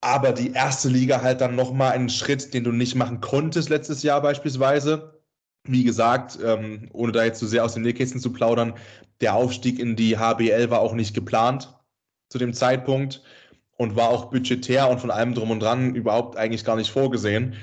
aber die erste Liga halt dann nochmal einen Schritt, den du nicht machen konntest letztes Jahr beispielsweise. Wie gesagt, ähm, ohne da jetzt zu so sehr aus den Nähkästchen zu plaudern, der Aufstieg in die HBL war auch nicht geplant zu dem Zeitpunkt und war auch budgetär und von allem drum und dran überhaupt eigentlich gar nicht vorgesehen.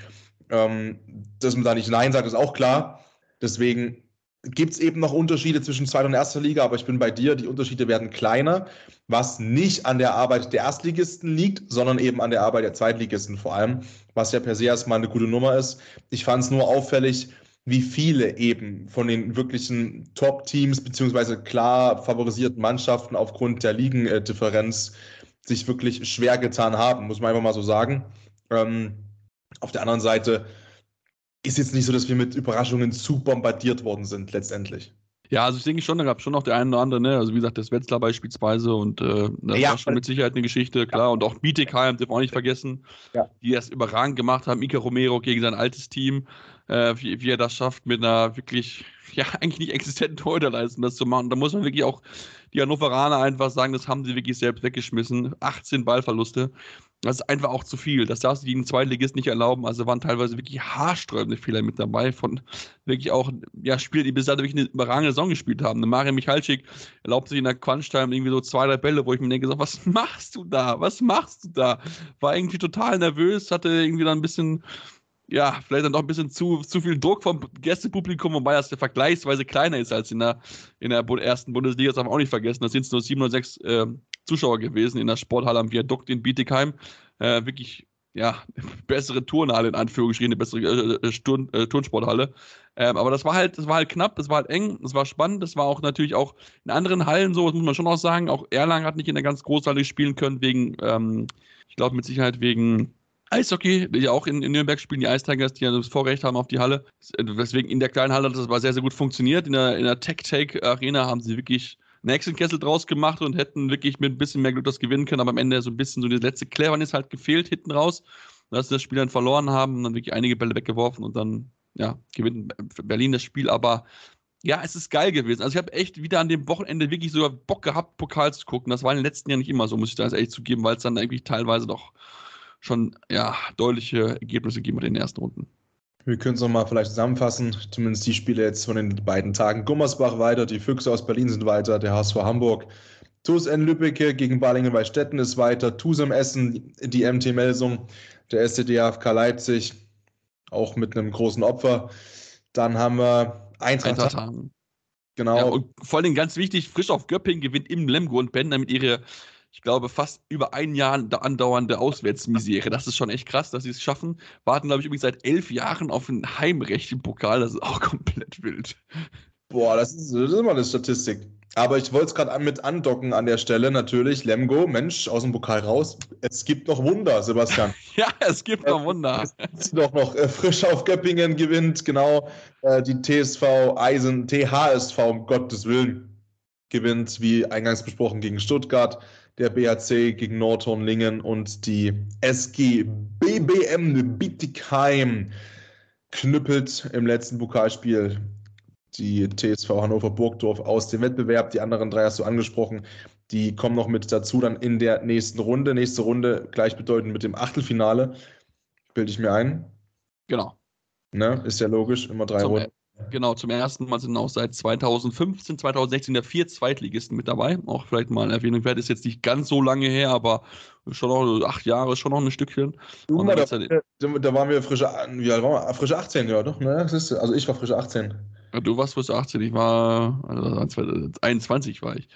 Ähm, dass man da nicht Nein sagt, ist auch klar. Deswegen gibt es eben noch Unterschiede zwischen zweiter und erster Liga, aber ich bin bei dir, die Unterschiede werden kleiner, was nicht an der Arbeit der Erstligisten liegt, sondern eben an der Arbeit der Zweitligisten vor allem, was ja per se erstmal eine gute Nummer ist. Ich fand es nur auffällig, wie viele eben von den wirklichen Top-Teams beziehungsweise klar favorisierten Mannschaften aufgrund der Ligendifferenz sich wirklich schwer getan haben, muss man einfach mal so sagen. Ähm, auf der anderen Seite ist jetzt nicht so, dass wir mit Überraschungen zu bombardiert worden sind, letztendlich. Ja, also ich denke schon, da gab es schon noch der eine oder andere, ne? Also wie gesagt, das Wetzlar beispielsweise und äh, das ja, war schon mit Sicherheit eine Geschichte, klar. Ja. Und auch Bietigheim, darf man auch nicht vergessen, ja. die das überragend gemacht haben. Ika Romero gegen sein altes Team, äh, wie, wie, er das schafft, mit einer wirklich, ja, (laughs) eigentlich nicht existenten Torhüterleistung das zu machen. Da muss man wirklich auch die Hannoveraner einfach sagen, das haben sie wirklich selbst weggeschmissen. 18 Ballverluste. Das ist einfach auch zu viel. Das darfst du gegen Zweitligist nicht erlauben. Also waren teilweise wirklich haarsträubende Fehler mit dabei von wirklich auch ja, Spieler, die bis dato wirklich eine überragende Saison gespielt haben. Eine Mario Michalczyk erlaubt sich in der Crunch-Time irgendwie so zwei, drei Bälle, wo ich mir denke, so, was machst du da? Was machst du da? War irgendwie total nervös, hatte irgendwie dann ein bisschen ja, vielleicht dann doch ein bisschen zu, zu viel Druck vom Gästepublikum, wobei das ja vergleichsweise kleiner ist als in der, in der ersten Bundesliga. Das darf man auch nicht vergessen. Da sind es nur 706 äh, Zuschauer gewesen in der Sporthalle am Viadukt in Bietigheim. Äh, wirklich, ja, (laughs) bessere Turnhalle in Anführungsstrichen, eine bessere äh, Turn, äh, Turnsporthalle. Ähm, aber das war halt, das war halt knapp, das war halt eng, das war spannend, das war auch natürlich auch in anderen Hallen so, das muss man schon auch sagen. Auch Erlangen hat nicht in der ganz Großhalle spielen können, wegen, ähm, ich glaube mit Sicherheit wegen Eishockey, die ja auch in, in, Nürnberg spielen, die Ice Tigers, die ja das Vorrecht haben auf die Halle. Deswegen in der kleinen Halle hat das aber sehr, sehr gut funktioniert. In der, in der Tech-Take-Arena haben sie wirklich nächsten Kessel draus gemacht und hätten wirklich mit ein bisschen mehr Glück das gewinnen können, aber am Ende so ein bisschen so die letzte Cleverness halt gefehlt hinten raus, dass sie das Spiel dann verloren haben und dann wirklich einige Bälle weggeworfen und dann, ja, gewinnt Berlin das Spiel, aber ja, es ist geil gewesen. Also ich habe echt wieder an dem Wochenende wirklich sogar Bock gehabt, Pokal zu gucken. Das war in den letzten Jahren nicht immer so, muss ich da ehrlich zugeben, weil es dann eigentlich teilweise doch schon ja, deutliche Ergebnisse gegeben in den ersten Runden. Wir können es nochmal vielleicht zusammenfassen, zumindest die Spiele jetzt von den beiden Tagen. Gummersbach weiter, die Füchse aus Berlin sind weiter, der HSV Hamburg. TuS N Lübbecke gegen Balingen bei Stetten ist weiter, TuSem Essen, die MT Melsung, der SCDFK Leipzig, auch mit einem großen Opfer. Dann haben wir Eintracht. Eintracht genau. Ja, und vor allem ganz wichtig, frisch auf Göpping gewinnt im Lemgo und Ben damit ihre ich glaube, fast über ein Jahr andauernde Auswärtsmisere. Das ist schon echt krass, dass sie es schaffen. Warten, glaube ich, übrigens seit elf Jahren auf ein Heimrecht im Pokal. Das ist auch (laughs) komplett wild. Boah, das ist, das ist immer eine Statistik. Aber ich wollte es gerade mit andocken an der Stelle. Natürlich, Lemgo, Mensch, aus dem Pokal raus. Es gibt noch Wunder, Sebastian. (laughs) ja, es gibt noch Wunder. Es gibt doch noch äh, frisch auf Göppingen gewinnt, genau. Äh, die TSV Eisen, THSV, um Gottes Willen, gewinnt, wie eingangs besprochen, gegen Stuttgart der BHC gegen Nordhornlingen und die SG BBM Bietigheim knüppelt im letzten Pokalspiel die TSV Hannover Burgdorf aus dem Wettbewerb. Die anderen drei hast du angesprochen. Die kommen noch mit dazu dann in der nächsten Runde. Nächste Runde gleichbedeutend mit dem Achtelfinale. Bilde ich mir ein. Genau. Ne? Ist ja logisch, immer drei Zum Runden. Genau, zum ersten Mal sind auch seit 2015, 2016 der vier Zweitligisten mit dabei. Auch vielleicht mal Erwähnung wert, ist jetzt nicht ganz so lange her, aber schon noch acht Jahre, schon noch ein Stückchen. Mal, da, da, waren wir frische, wie alt waren wir? Frische 18, ja, doch, ne? Also ich war frische 18. Ja, du warst frische 18, ich war, also 21 war ich.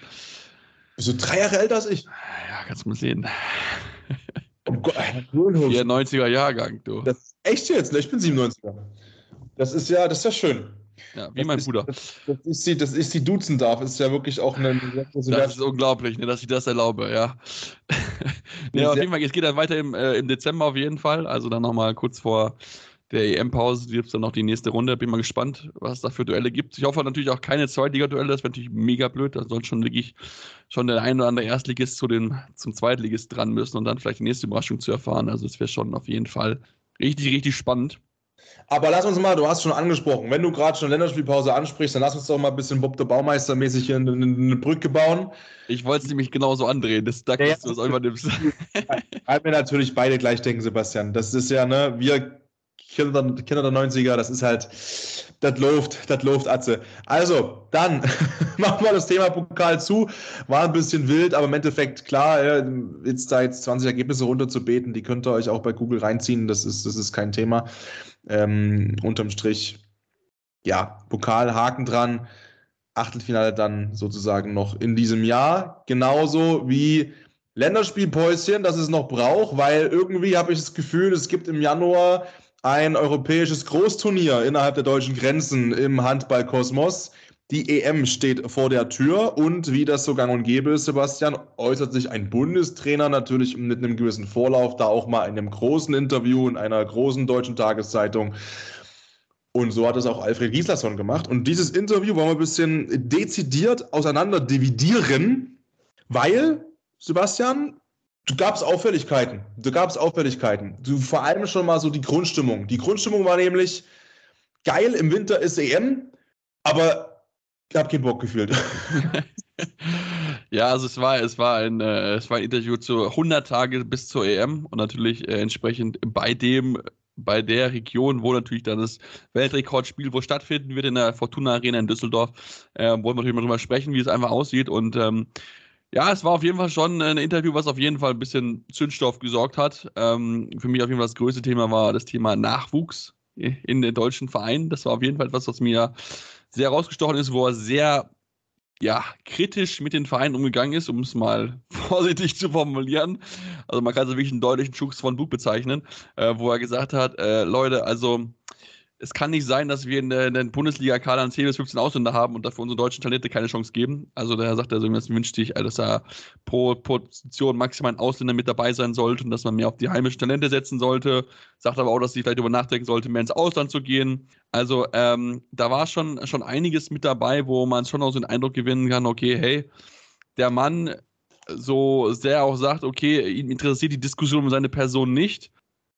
Bist du drei Jahre älter als ich? Ja, kannst du mal sehen. Oh Gott, 94er Jahrgang, du. Das ist echt jetzt, ne? Ich bin 97er. Das ist ja, das ist ja schön. Ja, wie das mein ist, Bruder. Das, das, ist die, dass ich sie duzen darf, ist ja wirklich auch eine. Das ist unglaublich, ne, dass ich das erlaube, ja. (laughs) ja, auf jeden Fall, es geht dann weiter im, äh, im Dezember auf jeden Fall. Also dann nochmal kurz vor der EM-Pause gibt es dann noch die nächste Runde. Bin mal gespannt, was es da für Duelle gibt. Ich hoffe natürlich auch keine Zweitliga-Duelle, das wäre natürlich mega blöd. Da soll schon wirklich schon der ein oder andere Erstligist zu den, zum Zweitligist dran müssen und dann vielleicht die nächste Überraschung zu erfahren. Also es wäre schon auf jeden Fall richtig, richtig spannend. Aber lass uns mal, du hast schon angesprochen, wenn du gerade schon Länderspielpause ansprichst, dann lass uns doch mal ein bisschen Bob der Baumeister mäßig hier eine, eine, Brücke bauen. Ich wollte es nämlich genauso andrehen, das, da ja, du es übernimmst. Halt mir natürlich beide gleich denken, Sebastian. Das ist ja, ne, wir Kinder, Kinder der 90er, das ist halt, das läuft, das läuft, Atze. Also, dann (laughs) machen wir das Thema Pokal zu. War ein bisschen wild, aber im Endeffekt, klar, jetzt da jetzt 20 Ergebnisse runterzubeten, die könnt ihr euch auch bei Google reinziehen, das ist, das ist kein Thema. Ähm, unterm Strich, ja, Pokal, Haken dran. Achtelfinale dann sozusagen noch in diesem Jahr. Genauso wie Länderspielpäuschen, das es noch braucht, weil irgendwie habe ich das Gefühl, es gibt im Januar ein europäisches Großturnier innerhalb der deutschen Grenzen im Handballkosmos. Die EM steht vor der Tür und wie das so gang und gäbe ist, Sebastian, äußert sich ein Bundestrainer natürlich mit einem gewissen Vorlauf, da auch mal in einem großen Interview in einer großen deutschen Tageszeitung. Und so hat es auch Alfred Gislason gemacht. Und dieses Interview wollen wir ein bisschen dezidiert auseinander dividieren, weil, Sebastian, du gab's Auffälligkeiten. Du gab's Auffälligkeiten. Du vor allem schon mal so die Grundstimmung. Die Grundstimmung war nämlich geil, im Winter ist EM, aber ich habe keinen Bock gefühlt. (laughs) ja, also es war, es war ein, äh, es war ein Interview zu 100 Tage bis zur EM und natürlich äh, entsprechend bei dem bei der Region, wo natürlich dann das Weltrekordspiel wo stattfinden wird in der Fortuna Arena in Düsseldorf, äh, wollen wir natürlich mal drüber sprechen, wie es einfach aussieht und ähm, ja, es war auf jeden Fall schon ein Interview, was auf jeden Fall ein bisschen Zündstoff gesorgt hat. Ähm, für mich auf jeden Fall das größte Thema war das Thema Nachwuchs in den deutschen Vereinen. Das war auf jeden Fall etwas, was mir sehr rausgestochen ist, wo er sehr ja, kritisch mit den Vereinen umgegangen ist, um es mal (laughs) vorsichtig zu formulieren. Also man kann es wirklich einen deutlichen Schuss von Bug bezeichnen, äh, wo er gesagt hat, äh, Leute, also es kann nicht sein, dass wir in der, in der Bundesliga-Kader 10 bis 15 Ausländer haben und dafür unsere deutschen Talente keine Chance geben. Also daher sagt er so, das wünscht sich, dass da pro Position maximal ein Ausländer mit dabei sein sollte und dass man mehr auf die heimischen Talente setzen sollte. Sagt aber auch, dass sie vielleicht darüber nachdenken sollte, mehr ins Ausland zu gehen. Also ähm, da war schon, schon einiges mit dabei, wo man schon auch so den Eindruck gewinnen kann, okay, hey, der Mann so sehr auch sagt, okay, ihn interessiert die Diskussion um seine Person nicht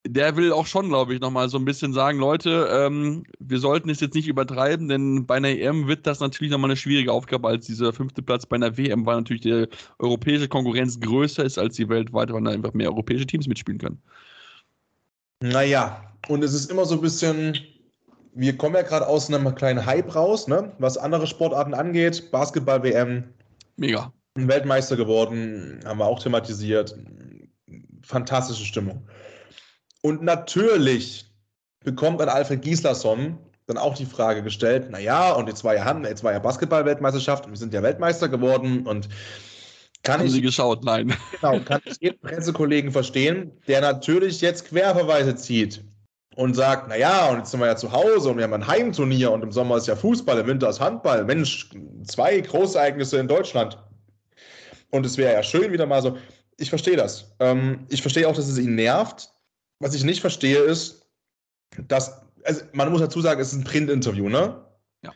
der will auch schon, glaube ich, nochmal so ein bisschen sagen, Leute, ähm, wir sollten es jetzt nicht übertreiben, denn bei einer EM wird das natürlich nochmal eine schwierige Aufgabe als dieser fünfte Platz bei einer WM, weil natürlich die europäische Konkurrenz größer ist als die weltweite, weil da einfach mehr europäische Teams mitspielen können. Naja, und es ist immer so ein bisschen, wir kommen ja gerade aus einem kleinen Hype raus, ne? was andere Sportarten angeht. Basketball-WM. Mega. Weltmeister geworden, haben wir auch thematisiert. Fantastische Stimmung. Und natürlich bekommt ein Alfred Gislason dann auch die Frage gestellt, naja, und jetzt war ja, jetzt war ja Basketball-Weltmeisterschaft und wir sind ja Weltmeister geworden und kann Haben ich, Sie geschaut? Nein. Genau, kann ich jeden Pressekollegen verstehen, der natürlich jetzt Querverweise zieht und sagt, naja, und jetzt sind wir ja zu Hause und wir haben ein Heimturnier und im Sommer ist ja Fußball, im Winter ist Handball. Mensch, zwei Großereignisse in Deutschland. Und es wäre ja schön wieder mal so. Ich verstehe das. Ähm, ich verstehe auch, dass es ihn nervt, was ich nicht verstehe, ist, dass, also man muss dazu sagen, es ist ein Print-Interview, ne? Ja.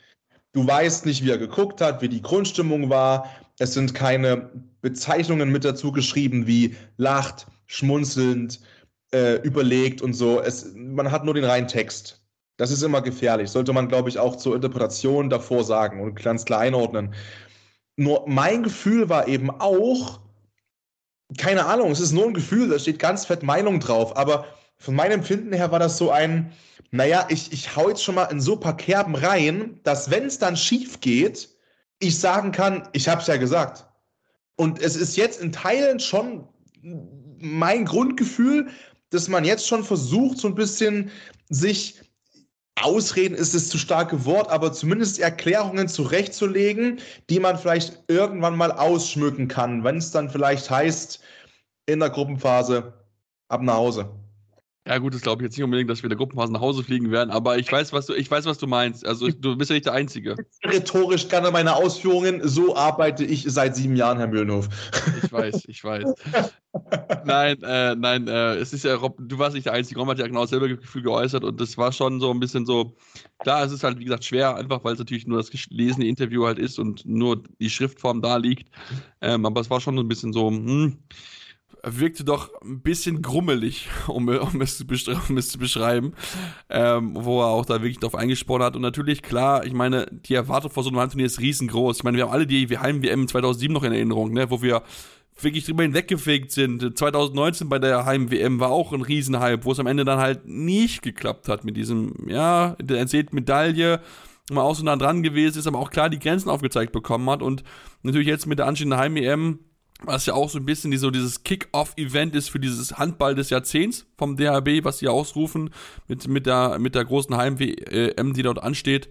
Du weißt nicht, wie er geguckt hat, wie die Grundstimmung war. Es sind keine Bezeichnungen mit dazu geschrieben wie lacht, schmunzelnd, äh, überlegt und so. Es, man hat nur den reinen Text. Das ist immer gefährlich. Sollte man, glaube ich, auch zur Interpretation davor sagen und ganz klar einordnen. Nur mein Gefühl war eben auch, keine Ahnung, es ist nur ein Gefühl, da steht ganz fett Meinung drauf, aber von meinem Empfinden her war das so ein, naja, ich, ich hau jetzt schon mal in so ein paar Kerben rein, dass wenn es dann schief geht, ich sagen kann, ich hab's ja gesagt. Und es ist jetzt in Teilen schon mein Grundgefühl, dass man jetzt schon versucht, so ein bisschen sich Ausreden ist das zu starke Wort, aber zumindest Erklärungen zurechtzulegen, die man vielleicht irgendwann mal ausschmücken kann, wenn es dann vielleicht heißt, in der Gruppenphase ab nach Hause. Ja, gut, das glaube ich jetzt nicht unbedingt, dass wir in der Gruppenphase nach Hause fliegen werden, aber ich weiß, was du, ich weiß, was du meinst. Also du bist ja nicht der Einzige. Rhetorisch gerne meine Ausführungen. So arbeite ich seit sieben Jahren, Herr Mühlenhof. Ich weiß, ich weiß. (laughs) nein, äh, nein, äh, es ist ja, Rob, du warst nicht der Einzige. Rom hat ja genau dasselbe Gefühl geäußert und das war schon so ein bisschen so, klar, es ist halt, wie gesagt, schwer, einfach weil es natürlich nur das gelesene Interview halt ist und nur die Schriftform da liegt. Ähm, aber es war schon so ein bisschen so, hm, wirkte doch ein bisschen grummelig, (laughs) um, um, es, zu um es, zu beschreiben, ähm, wo er auch da wirklich drauf eingesprochen hat. Und natürlich, klar, ich meine, die Erwartung vor so einem Heimturnier ist riesengroß. Ich meine, wir haben alle die Heim-WM 2007 noch in Erinnerung, ne, wo wir wirklich drüber hinweggefegt sind. 2019 bei der Heim-WM war auch ein Riesenhype, wo es am Ende dann halt nicht geklappt hat mit diesem, ja, der erzählt Medaille, mal auch so nah dran gewesen ist, aber auch klar die Grenzen aufgezeigt bekommen hat. Und natürlich jetzt mit der anstehenden Heim-WM was ja auch so ein bisschen die, so dieses Kick-Off-Event ist für dieses Handball des Jahrzehnts vom DHB, was sie ausrufen mit, mit, der, mit der großen Heim-WM, die dort ansteht,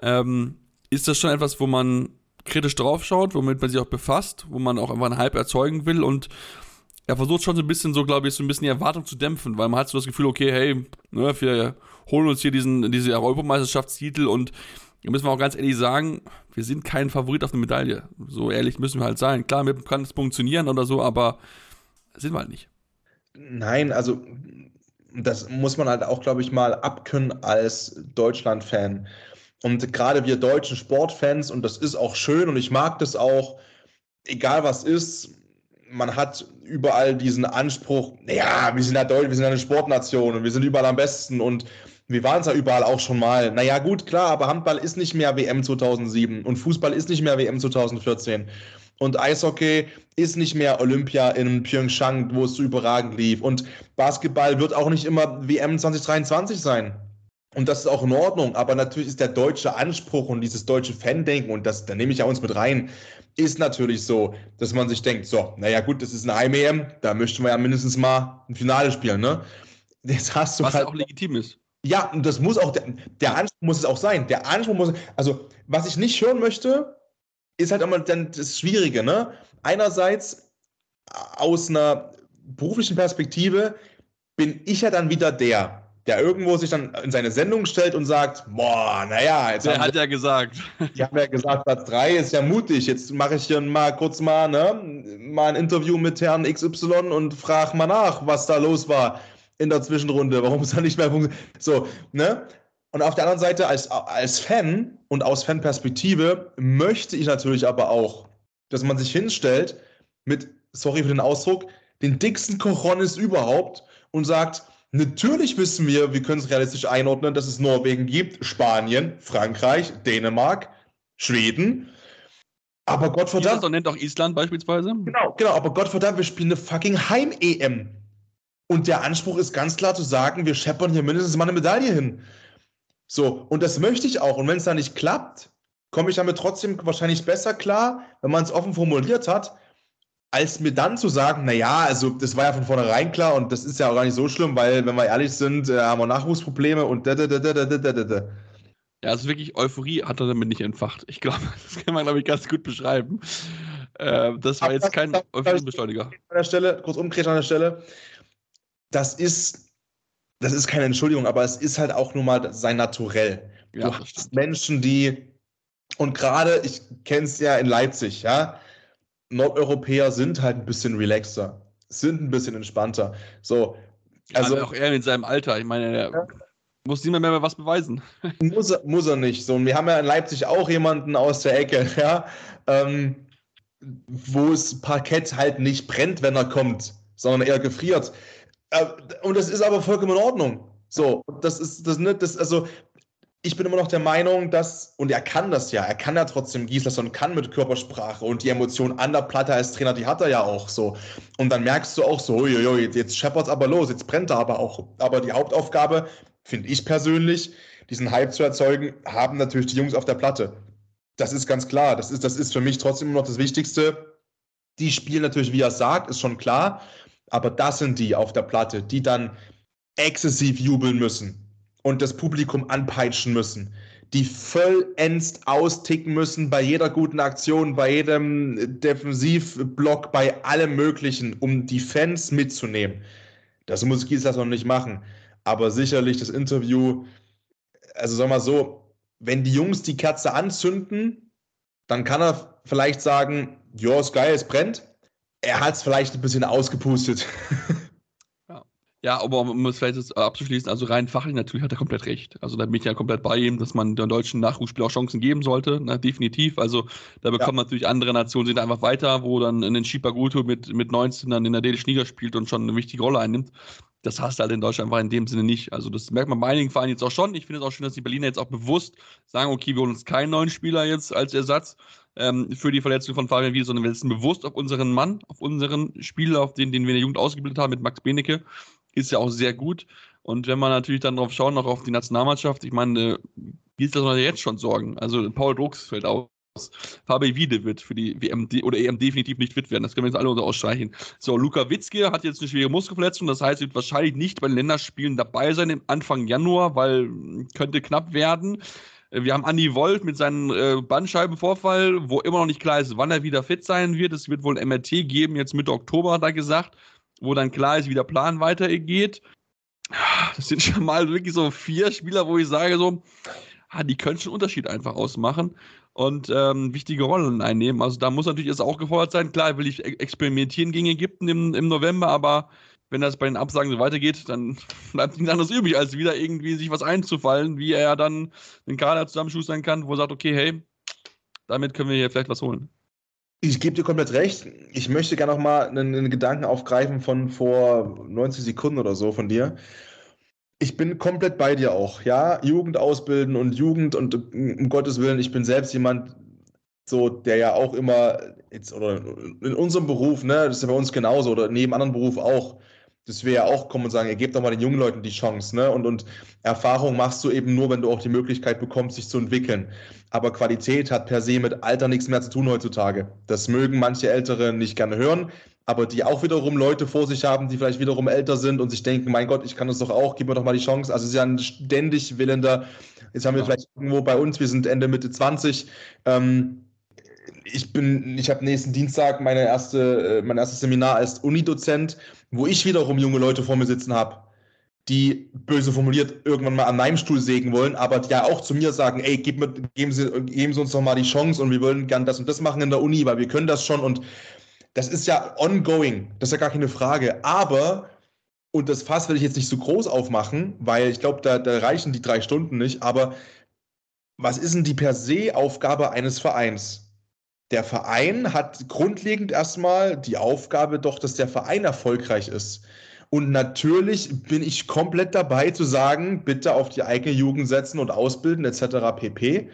ähm, ist das schon etwas, wo man kritisch draufschaut, womit man sich auch befasst, wo man auch einfach einen Hype erzeugen will? Und er versucht schon so ein bisschen so, glaube ich, so ein bisschen die Erwartung zu dämpfen, weil man hat so das Gefühl, okay, hey, ne, wir holen uns hier diesen, diese Europameisterschaftstitel und da müssen wir auch ganz ehrlich sagen, wir sind kein Favorit auf eine Medaille. So ehrlich müssen wir halt sein. Klar, mir kann es funktionieren oder so, aber sind wir halt nicht. Nein, also das muss man halt auch, glaube ich, mal abkönnen als Deutschland-Fan. Und gerade wir deutschen Sportfans, und das ist auch schön und ich mag das auch, egal was ist, man hat überall diesen Anspruch, ja, wir sind ja Deutsch, wir sind eine Sportnation und wir sind überall am besten und wir waren es ja überall auch schon mal. Naja, gut, klar, aber Handball ist nicht mehr WM 2007 und Fußball ist nicht mehr WM 2014. Und Eishockey ist nicht mehr Olympia in Pyeongchang, wo es so überragend lief. Und Basketball wird auch nicht immer WM 2023 sein. Und das ist auch in Ordnung. Aber natürlich ist der deutsche Anspruch und dieses deutsche Fan-Denken, und das, da nehme ich ja uns mit rein, ist natürlich so, dass man sich denkt, so, naja gut, das ist eine Heim-EM, da möchten wir ja mindestens mal ein Finale spielen, ne? Jetzt hast du Was halt, auch legitim ist. Ja, und das muss auch, der, der Anspruch muss es auch sein. Der Anspruch muss, also, was ich nicht hören möchte, ist halt immer dann das Schwierige, ne? Einerseits aus einer beruflichen Perspektive bin ich ja dann wieder der, der irgendwo sich dann in seine Sendung stellt und sagt, boah, naja, jetzt Der hat ja gesagt. Die (laughs) haben ja gesagt, Platz 3 ist ja mutig. Jetzt mache ich hier mal kurz mal, ne, mal ein Interview mit Herrn XY und frage mal nach, was da los war in der Zwischenrunde, warum es (laughs) da nicht mehr funktioniert. So, ne? Und auf der anderen Seite, als, als Fan und aus Fanperspektive, möchte ich natürlich aber auch, dass man sich hinstellt mit, sorry für den Ausdruck, den dicksten Cojones überhaupt und sagt, Natürlich wissen wir, wir können es realistisch einordnen, dass es Norwegen gibt, Spanien, Frankreich, Dänemark, Schweden. Aber Gottverdammt. Das nennt auch Island beispielsweise. Genau, genau, aber Gottverdammt, wir spielen eine fucking Heim-EM. Und der Anspruch ist ganz klar zu sagen, wir scheppern hier mindestens mal eine Medaille hin. So, und das möchte ich auch. Und wenn es da nicht klappt, komme ich damit trotzdem wahrscheinlich besser klar, wenn man es offen formuliert hat, als mir dann zu sagen, naja, also das war ja von vornherein klar und das ist ja auch gar nicht so schlimm, weil, wenn wir ehrlich sind, äh, haben wir Nachwuchsprobleme und da, da, da, da, da, da, da. Ja, also wirklich Euphorie hat er damit nicht entfacht. Ich glaube, (laughs) das kann man, glaube ich, ganz gut beschreiben. Äh, das war jetzt kein Euphoriebeschleuniger. An der Stelle, kurz umkriegen an der Stelle. Das ist, das ist keine Entschuldigung, aber es ist halt auch nun mal sein Naturell. Ja, du hast Menschen, die, und gerade, ich kenne es ja in Leipzig, ja, Nordeuropäer sind halt ein bisschen relaxter, sind ein bisschen entspannter. So, also ja, auch er in seinem Alter. Ich meine, er ja. muss niemand mehr was beweisen. (laughs) Muss er, muss er nicht. So, und wir haben ja in Leipzig auch jemanden aus der Ecke, (laughs) ja, ähm, wo es Parkett halt nicht brennt, wenn er kommt, sondern eher gefriert. Äh, und das ist aber vollkommen in Ordnung. So, das ist das nicht, das, also ich bin immer noch der Meinung, dass, und er kann das ja, er kann ja trotzdem Gislason, kann mit Körpersprache und die Emotionen an der Platte als Trainer, die hat er ja auch so. Und dann merkst du auch so, uiuiui, jetzt scheppert's aber los, jetzt brennt er aber auch. Aber die Hauptaufgabe, finde ich persönlich, diesen Hype zu erzeugen, haben natürlich die Jungs auf der Platte. Das ist ganz klar. Das ist, das ist für mich trotzdem immer noch das Wichtigste. Die spielen natürlich, wie er sagt, ist schon klar. Aber das sind die auf der Platte, die dann exzessiv jubeln müssen und das Publikum anpeitschen müssen, die vollends austicken müssen bei jeder guten Aktion, bei jedem Defensivblock, bei allem Möglichen, um die Fans mitzunehmen. Das muss Gieslas noch nicht machen. Aber sicherlich das Interview, also sag mal so, wenn die Jungs die Kerze anzünden, dann kann er vielleicht sagen, ja, ist geil, es brennt. Er hat es vielleicht ein bisschen ausgepustet. Ja, aber um es vielleicht jetzt abzuschließen, also rein fachlich natürlich hat er komplett recht. Also da bin ich ja komplett bei ihm, dass man den deutschen Nachwuchsspielern auch Chancen geben sollte, na, definitiv. Also da bekommen ja. natürlich andere Nationen sind einfach weiter, wo dann ein Shibaguto mit, mit 19 dann in der dänischen Liga spielt und schon eine wichtige Rolle einnimmt. Das hast du halt in Deutschland einfach in dem Sinne nicht. Also das merkt man bei einigen Vereinen jetzt auch schon. Ich finde es auch schön, dass die Berliner jetzt auch bewusst sagen, okay, wir holen uns keinen neuen Spieler jetzt als Ersatz ähm, für die Verletzung von Fabian Wiese, sondern wir setzen bewusst auf unseren Mann, auf unseren Spieler, auf den, den wir in der Jugend ausgebildet haben mit Max Benecke ist ja auch sehr gut. Und wenn man natürlich dann drauf schaut, noch auf die Nationalmannschaft, ich meine, ist das noch jetzt schon Sorgen? Also Paul Drucks fällt aus. Fabi Wiede wird für die WM oder EM definitiv nicht fit werden. Das können wir jetzt alle unter ausstreichen. So, Luka Witzke hat jetzt eine schwere Muskelverletzung. Das heißt, wird wahrscheinlich nicht bei den Länderspielen dabei sein im Anfang Januar, weil könnte knapp werden. Wir haben Andy Wolf mit seinem äh, Bandscheibenvorfall, wo immer noch nicht klar ist, wann er wieder fit sein wird. Es wird wohl ein MRT geben, jetzt Mitte Oktober, hat er gesagt wo dann klar ist, wie der Plan weitergeht. Das sind schon mal wirklich so vier Spieler, wo ich sage, so, ah, die können schon Unterschied einfach ausmachen und ähm, wichtige Rollen einnehmen. Also da muss natürlich jetzt auch gefordert sein. Klar, will ich experimentieren gegen Ägypten im, im November, aber wenn das bei den Absagen so weitergeht, dann (laughs) bleibt nichts anderes übrig, als wieder irgendwie sich was einzufallen, wie er dann den Kader zusammenschustern kann, wo er sagt, okay, hey, damit können wir hier vielleicht was holen. Ich gebe dir komplett recht. Ich möchte gerne noch mal einen, einen, Gedanken aufgreifen von vor 90 Sekunden oder so von dir. Ich bin komplett bei dir auch. Ja, Jugend ausbilden und Jugend und um Gottes Willen, ich bin selbst jemand, so der ja auch immer jetzt oder in unserem Beruf, ne, das ist ja bei uns genauso oder neben anderen Beruf auch dass wir ja auch kommen und sagen, ihr gebt doch mal den jungen Leuten die Chance, ne? Und, und Erfahrung machst du eben nur, wenn du auch die Möglichkeit bekommst, sich zu entwickeln. Aber Qualität hat per se mit Alter nichts mehr zu tun heutzutage. Das mögen manche Ältere nicht gerne hören, aber die auch wiederum Leute vor sich haben, die vielleicht wiederum älter sind und sich denken, mein Gott, ich kann das doch auch, gib mir doch mal die Chance. Also es ist ja ein ständig willender, jetzt haben wir ja. vielleicht irgendwo bei uns, wir sind Ende Mitte 20, ähm, ich bin, ich habe nächsten Dienstag meine erste, äh, mein erstes Seminar als Unidozent, wo ich wiederum junge Leute vor mir sitzen habe, die böse formuliert irgendwann mal an meinem Stuhl sägen wollen, aber die ja auch zu mir sagen, ey, gib mir, geben, Sie, geben Sie uns doch mal die Chance und wir wollen gern das und das machen in der Uni, weil wir können das schon und das ist ja ongoing, das ist ja gar keine Frage. Aber, und das Fass will ich jetzt nicht so groß aufmachen, weil ich glaube, da, da reichen die drei Stunden nicht, aber was ist denn die per se Aufgabe eines Vereins? Der Verein hat grundlegend erstmal die Aufgabe doch, dass der Verein erfolgreich ist. Und natürlich bin ich komplett dabei zu sagen, bitte auf die eigene Jugend setzen und ausbilden etc. pp.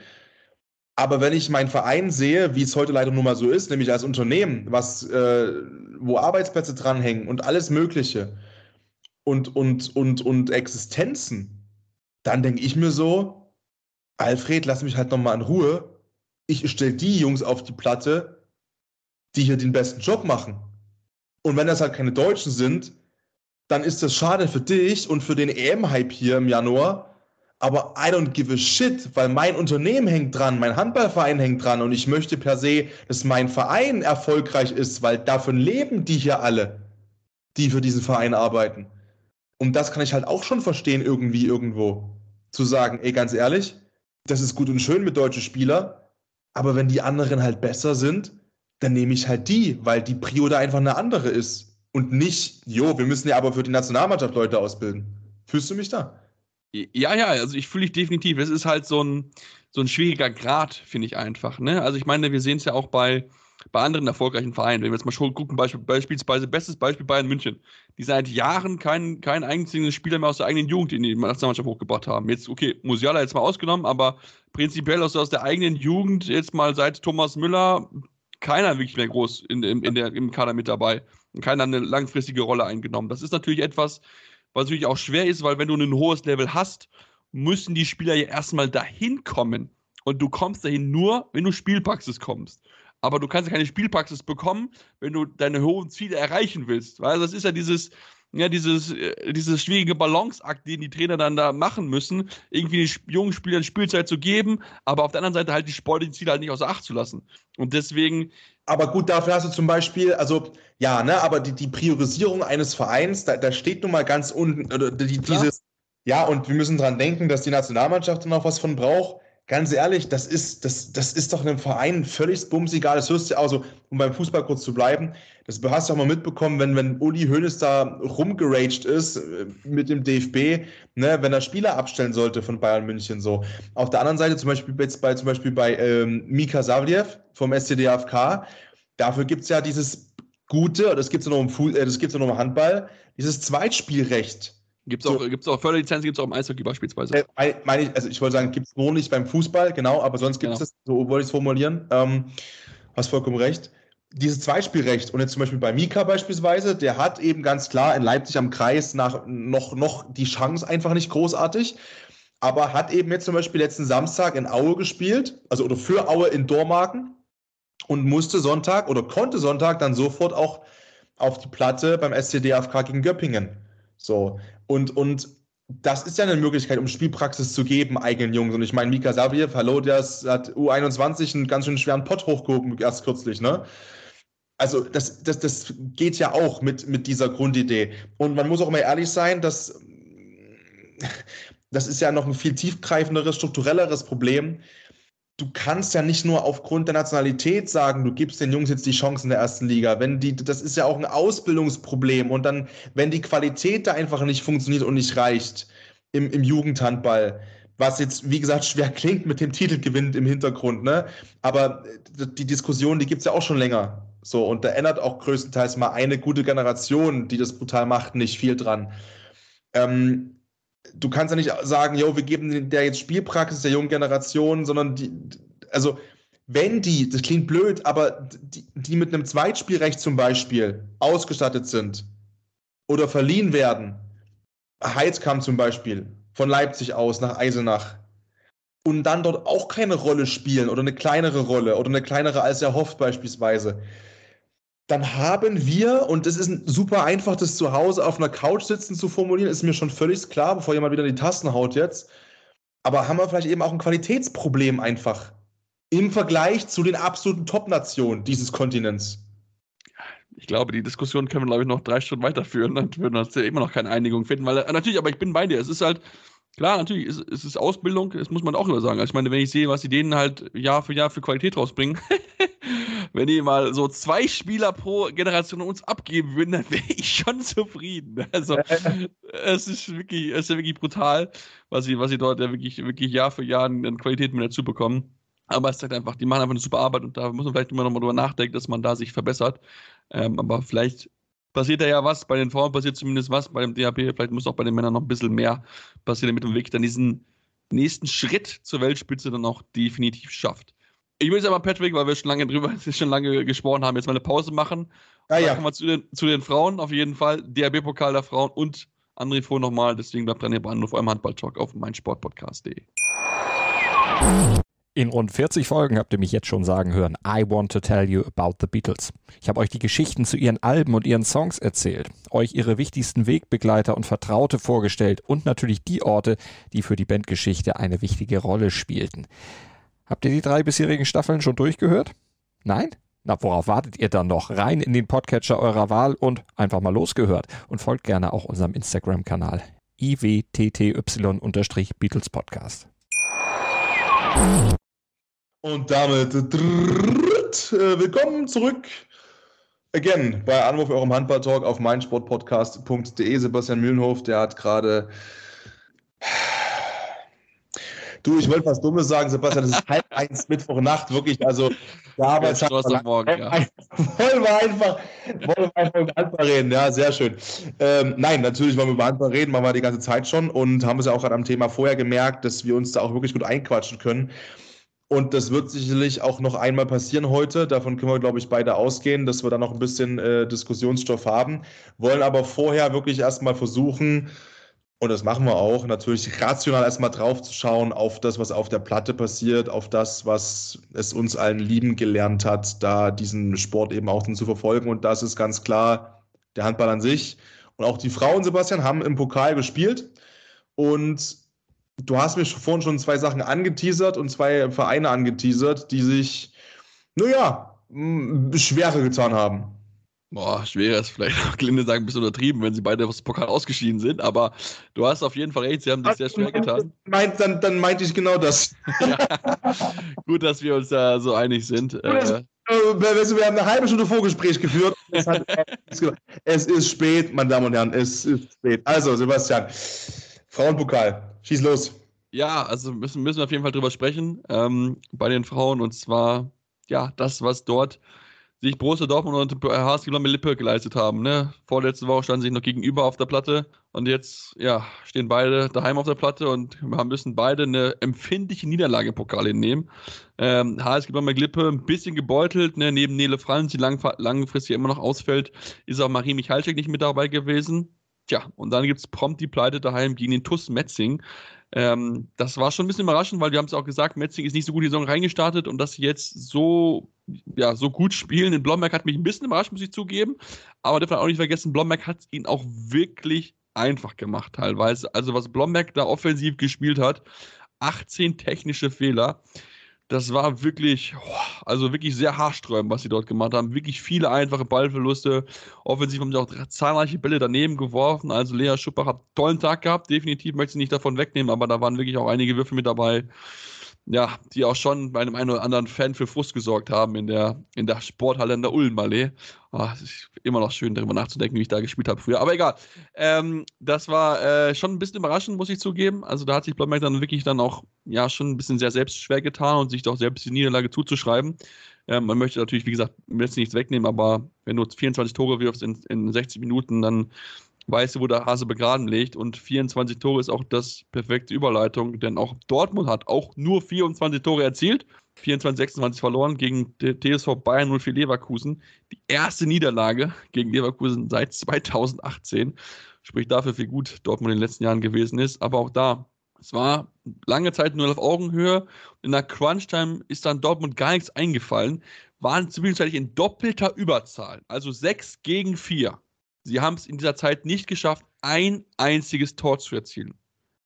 Aber wenn ich meinen Verein sehe, wie es heute leider nun mal so ist, nämlich als Unternehmen, was, äh, wo Arbeitsplätze dranhängen und alles Mögliche und, und, und, und Existenzen, dann denke ich mir so, Alfred, lass mich halt nochmal in Ruhe. Ich stelle die Jungs auf die Platte, die hier den besten Job machen. Und wenn das halt keine Deutschen sind, dann ist das schade für dich und für den EM-Hype hier im Januar. Aber I don't give a shit, weil mein Unternehmen hängt dran, mein Handballverein hängt dran und ich möchte per se, dass mein Verein erfolgreich ist, weil davon leben die hier alle, die für diesen Verein arbeiten. Und das kann ich halt auch schon verstehen, irgendwie, irgendwo. Zu sagen, ey, ganz ehrlich, das ist gut und schön mit deutschen Spielern, aber wenn die anderen halt besser sind, dann nehme ich halt die, weil die Prio da einfach eine andere ist. Und nicht, jo, wir müssen ja aber für die Nationalmannschaft Leute ausbilden. Fühlst du mich da? Ja, ja, also ich fühle dich definitiv. Es ist halt so ein, so ein schwieriger Grad, finde ich einfach. Ne? Also ich meine, wir sehen es ja auch bei, bei anderen erfolgreichen Vereinen. Wenn wir jetzt mal schon gucken, Beispiel, beispielsweise, bestes Beispiel Bayern München, die seit Jahren keinen kein einzigen Spieler mehr aus der eigenen Jugend in die Nationalmannschaft hochgebracht haben. Jetzt, okay, Musiala jetzt mal ausgenommen, aber prinzipiell aus, aus der eigenen Jugend jetzt mal seit Thomas Müller keiner wirklich mehr groß in, in, in der, im Kader mit dabei und keiner eine langfristige Rolle eingenommen. Das ist natürlich etwas, was natürlich auch schwer ist, weil wenn du ein hohes Level hast, müssen die Spieler ja erstmal dahin kommen. Und du kommst dahin nur, wenn du Spielpraxis kommst. Aber du kannst ja keine Spielpraxis bekommen, wenn du deine hohen Ziele erreichen willst. Weil das ist ja dieses, ja, dieses, äh, dieses schwierige Balanceakt, den die Trainer dann da machen müssen, irgendwie den jungen Spielern Spielzeit zu geben, aber auf der anderen Seite halt die sportlichen Ziele halt nicht außer Acht zu lassen. Und deswegen. Aber gut, dafür hast du zum Beispiel, also ja, ne, aber die, die Priorisierung eines Vereins, da, da steht nun mal ganz unten, oder die, dieses, ja, und wir müssen dran denken, dass die Nationalmannschaft dann auch was von braucht ganz ehrlich, das ist, das, das ist doch einem Verein völlig bumsegal. Das hörst du auch so, um beim Fußball kurz zu bleiben. Das hast du auch mal mitbekommen, wenn, wenn Uli Hoeneß da rumgeraged ist äh, mit dem DFB, ne, wenn er Spieler abstellen sollte von Bayern München so. Auf der anderen Seite zum Beispiel jetzt bei, zum Beispiel bei ähm, Mika Savliev vom SCDFK, dafür gibt es ja dieses gute, das gibt es ja noch im, äh, ja noch im Handball, dieses Zweitspielrecht Gibt es auch, so. auch Förderlizenzen, gibt es auch im Eishockey beispielsweise? Äh, meine ich, also ich wollte sagen, gibt es nur nicht beim Fußball, genau, aber sonst gibt es genau. das, so wollte ich es formulieren. Ähm, hast vollkommen recht. Dieses Zweitspielrecht und jetzt zum Beispiel bei Mika beispielsweise, der hat eben ganz klar in Leipzig am Kreis nach noch, noch die Chance einfach nicht großartig, aber hat eben jetzt zum Beispiel letzten Samstag in Aue gespielt, also oder für Aue in Dormagen und musste Sonntag oder konnte Sonntag dann sofort auch auf die Platte beim SCDFK gegen Göppingen. So, und, und das ist ja eine Möglichkeit, um Spielpraxis zu geben, eigenen Jungs. Und ich meine, Mika Saviev, hallo, der hat U21 einen ganz schön schweren Pott hochgehoben, erst kürzlich, ne? Also, das, das, das geht ja auch mit, mit dieser Grundidee. Und man muss auch mal ehrlich sein, dass das ist ja noch ein viel tiefgreifenderes, strukturelleres Problem du kannst ja nicht nur aufgrund der Nationalität sagen, du gibst den Jungs jetzt die Chance in der ersten Liga. Wenn die, das ist ja auch ein Ausbildungsproblem. Und dann, wenn die Qualität da einfach nicht funktioniert und nicht reicht im, im Jugendhandball, was jetzt, wie gesagt, (laughs) schwer klingt mit dem Titelgewinn im Hintergrund, ne? Aber die Diskussion, die gibt es ja auch schon länger. So, und da ändert auch größtenteils mal eine gute Generation, die das brutal macht, nicht viel dran. Ähm, du kannst ja nicht sagen, yo, wir geben der jetzt Spielpraxis der jungen Generation, sondern die, also wenn die, das klingt blöd, aber die, die mit einem Zweitspielrecht zum Beispiel ausgestattet sind oder verliehen werden, Heizkamp zum Beispiel, von Leipzig aus nach Eisenach, und dann dort auch keine Rolle spielen oder eine kleinere Rolle oder eine kleinere als erhofft beispielsweise, dann haben wir, und es ist super einfach, das zu Hause auf einer Couch sitzen zu formulieren, ist mir schon völlig klar, bevor jemand wieder die Tasten haut jetzt. Aber haben wir vielleicht eben auch ein Qualitätsproblem einfach im Vergleich zu den absoluten Top-Nationen dieses Kontinents? ich glaube, die Diskussion können wir, glaube ich, noch drei Stunden weiterführen. Dann würden wir uns ja immer noch keine Einigung finden. Weil äh, natürlich, aber ich bin bei dir. Es ist halt, klar, natürlich, es, es ist Ausbildung, das muss man auch immer sagen. Also ich meine, wenn ich sehe, was die denen halt Jahr für Jahr für Qualität rausbringen, (laughs) wenn die mal so zwei Spieler pro Generation uns abgeben würden, dann wäre ich schon zufrieden. (laughs) Also es ist wirklich, es ist wirklich brutal, was sie, was sie dort ja wirklich, wirklich Jahr für Jahr an Qualität mit dazu bekommen. Aber es zeigt einfach, die machen einfach eine super Arbeit und da muss man vielleicht immer noch mal drüber nachdenken, dass man da sich verbessert. Ähm, aber vielleicht passiert da ja was. Bei den Frauen passiert zumindest was. Bei dem DHB, vielleicht muss auch bei den Männern noch ein bisschen mehr passieren, damit man wirklich dann diesen nächsten Schritt zur Weltspitze dann auch definitiv schafft. Ich will jetzt aber, Patrick, weil wir schon lange drüber, (laughs) schon lange gesprochen haben, jetzt mal eine Pause machen. Ah, ja. Dann kommen wir zu den, zu den Frauen auf jeden Fall. DHB-Pokal der Frauen und André Voh nochmal. Deswegen bleibt dran, ihr Bahnhof eurem Handball-Talk auf meinsportpodcast.de. In rund 40 Folgen habt ihr mich jetzt schon sagen hören, I want to tell you about the Beatles. Ich habe euch die Geschichten zu ihren Alben und ihren Songs erzählt, euch ihre wichtigsten Wegbegleiter und Vertraute vorgestellt und natürlich die Orte, die für die Bandgeschichte eine wichtige Rolle spielten. Habt ihr die drei bisherigen Staffeln schon durchgehört? Nein? Na, worauf wartet ihr dann noch? Rein in den Podcatcher eurer Wahl und einfach mal losgehört. Und folgt gerne auch unserem Instagram-Kanal iwtty-Beatles Podcast. Und damit drrrt, äh, willkommen zurück again bei Anruf eurem Handball-Talk auf meinsportpodcast.de. Sebastian Mühlenhof, der hat gerade. Du, ich wollte was Dummes sagen, Sebastian, das ist halb (laughs) eins Mittwochnacht, wirklich, also der Arbeitstag am Morgen, ja. wollen wir einfach, wollen wir einfach über Handball reden, ja, sehr schön. Ähm, nein, natürlich wollen wir über Handball reden, machen wir die ganze Zeit schon und haben es ja auch gerade am Thema vorher gemerkt, dass wir uns da auch wirklich gut einquatschen können. Und das wird sicherlich auch noch einmal passieren heute. Davon können wir, glaube ich, beide ausgehen, dass wir da noch ein bisschen äh, Diskussionsstoff haben. Wollen aber vorher wirklich erstmal versuchen, und das machen wir auch, natürlich rational erstmal drauf zu schauen auf das, was auf der Platte passiert, auf das, was es uns allen lieben gelernt hat, da diesen Sport eben auch zu verfolgen. Und das ist ganz klar der Handball an sich. Und auch die Frauen, Sebastian, haben im Pokal gespielt. Und du hast mir vorhin schon zwei Sachen angeteasert und zwei Vereine angeteasert, die sich, naja, schwerer getan haben. Boah, schwerer ist vielleicht auch gelinde sagen, ein bisschen untertrieben, wenn sie beide aus dem Pokal ausgeschieden sind, aber du hast auf jeden Fall recht, sie haben sich sehr schwer getan. Meint, dann, dann meinte ich genau das. ja. (laughs) Gut, dass wir uns da so einig sind. Äh, wir haben eine halbe Stunde Vorgespräch geführt. (laughs) es ist spät, meine Damen und Herren, es ist spät. Also, Sebastian, Frauenpokal, schieß los. Ja, also müssen, müssen wir auf jeden Fall drüber sprechen ähm, bei den Frauen und zwar, ja, das, was dort sich Borussia Dortmund und HSG Lippe geleistet haben. Ne? Vorletzte Woche standen sie noch gegenüber auf der Platte und jetzt ja, stehen beide daheim auf der Platte und wir müssen beide eine empfindliche Niederlage Pokal hinnehmen. Ähm, HSG Lippe ein bisschen gebeutelt, ne? neben Nele Franz, die lang, langfristig immer noch ausfällt, ist auch Marie Michalczyk nicht mit dabei gewesen. Tja, und dann gibt es prompt die Pleite daheim gegen den TUS Metzing. Ähm, das war schon ein bisschen überraschend, weil wir haben es auch gesagt, Metzing ist nicht so gut in die Saison reingestartet und dass sie jetzt so, ja, so gut spielen in Blomberg hat mich ein bisschen überrascht, muss ich zugeben. Aber darf man auch nicht vergessen, Blomberg hat es ihnen auch wirklich einfach gemacht teilweise. Also was Blomberg da offensiv gespielt hat, 18 technische Fehler das war wirklich, also wirklich sehr haarsträubend, was sie dort gemacht haben. Wirklich viele einfache Ballverluste. Offensiv haben sie auch zahlreiche Bälle daneben geworfen. Also Lea Schuppach hat einen tollen Tag gehabt. Definitiv möchte sie nicht davon wegnehmen, aber da waren wirklich auch einige Würfe mit dabei ja, die auch schon bei einem einen oder anderen Fan für Frust gesorgt haben in der, in der Sporthalle in der Ulmallee. Oh, es ist immer noch schön, darüber nachzudenken, wie ich da gespielt habe früher. Aber egal. Ähm, das war äh, schon ein bisschen überraschend, muss ich zugeben. Also da hat sich Blomberg dann wirklich dann auch ja schon ein bisschen sehr selbst schwer getan und sich doch selbst die Niederlage zuzuschreiben. Ähm, man möchte natürlich, wie gesagt, jetzt nichts wegnehmen, aber wenn du 24 Tore wirfst in, in 60 Minuten, dann weißt du, wo der Hase begraben liegt. Und 24 Tore ist auch das perfekte Überleitung, denn auch Dortmund hat auch nur 24 Tore erzielt. 24, 26 verloren gegen TSV Bayern 04 Leverkusen. Die erste Niederlage gegen Leverkusen seit 2018. Spricht dafür, wie gut Dortmund in den letzten Jahren gewesen ist. Aber auch da, es war lange Zeit nur auf Augenhöhe. In der Crunch-Time ist dann Dortmund gar nichts eingefallen. Waren zwischenzeitlich in doppelter Überzahl. Also 6 gegen 4. Sie haben es in dieser Zeit nicht geschafft, ein einziges Tor zu erzielen.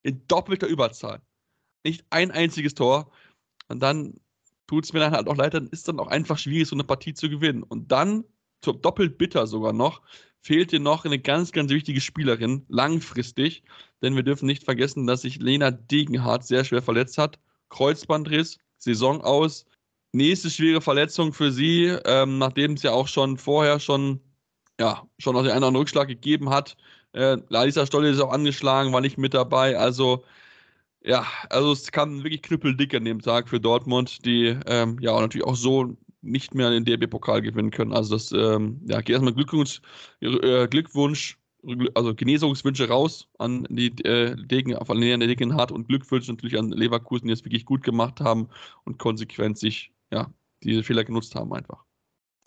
In doppelter Überzahl. Nicht ein einziges Tor. Und dann tut es mir dann halt auch leid, dann ist dann auch einfach schwierig, so eine Partie zu gewinnen. Und dann doppelt bitter sogar noch, fehlt dir noch eine ganz, ganz wichtige Spielerin, langfristig. Denn wir dürfen nicht vergessen, dass sich Lena Degenhardt sehr schwer verletzt hat. Kreuzbandriss, Saison aus. Nächste schwere Verletzung für sie, ähm, nachdem es ja auch schon vorher schon, ja, schon noch den einen oder anderen Rückschlag gegeben hat. Äh, Larissa Stolle ist auch angeschlagen, war nicht mit dabei. Also, ja, also es kann wirklich knüppeldick an dem Tag für Dortmund, die ähm, ja natürlich auch so nicht mehr den DRB-Pokal gewinnen können. Also das, ähm, ja, geht erstmal Glückwunsch, äh, Glückwunsch, also Genesungswünsche raus an die äh, Degen, von der Degen Hart und Glückwünsche natürlich an Leverkusen, die es wirklich gut gemacht haben und konsequent sich, ja, diese Fehler genutzt haben einfach.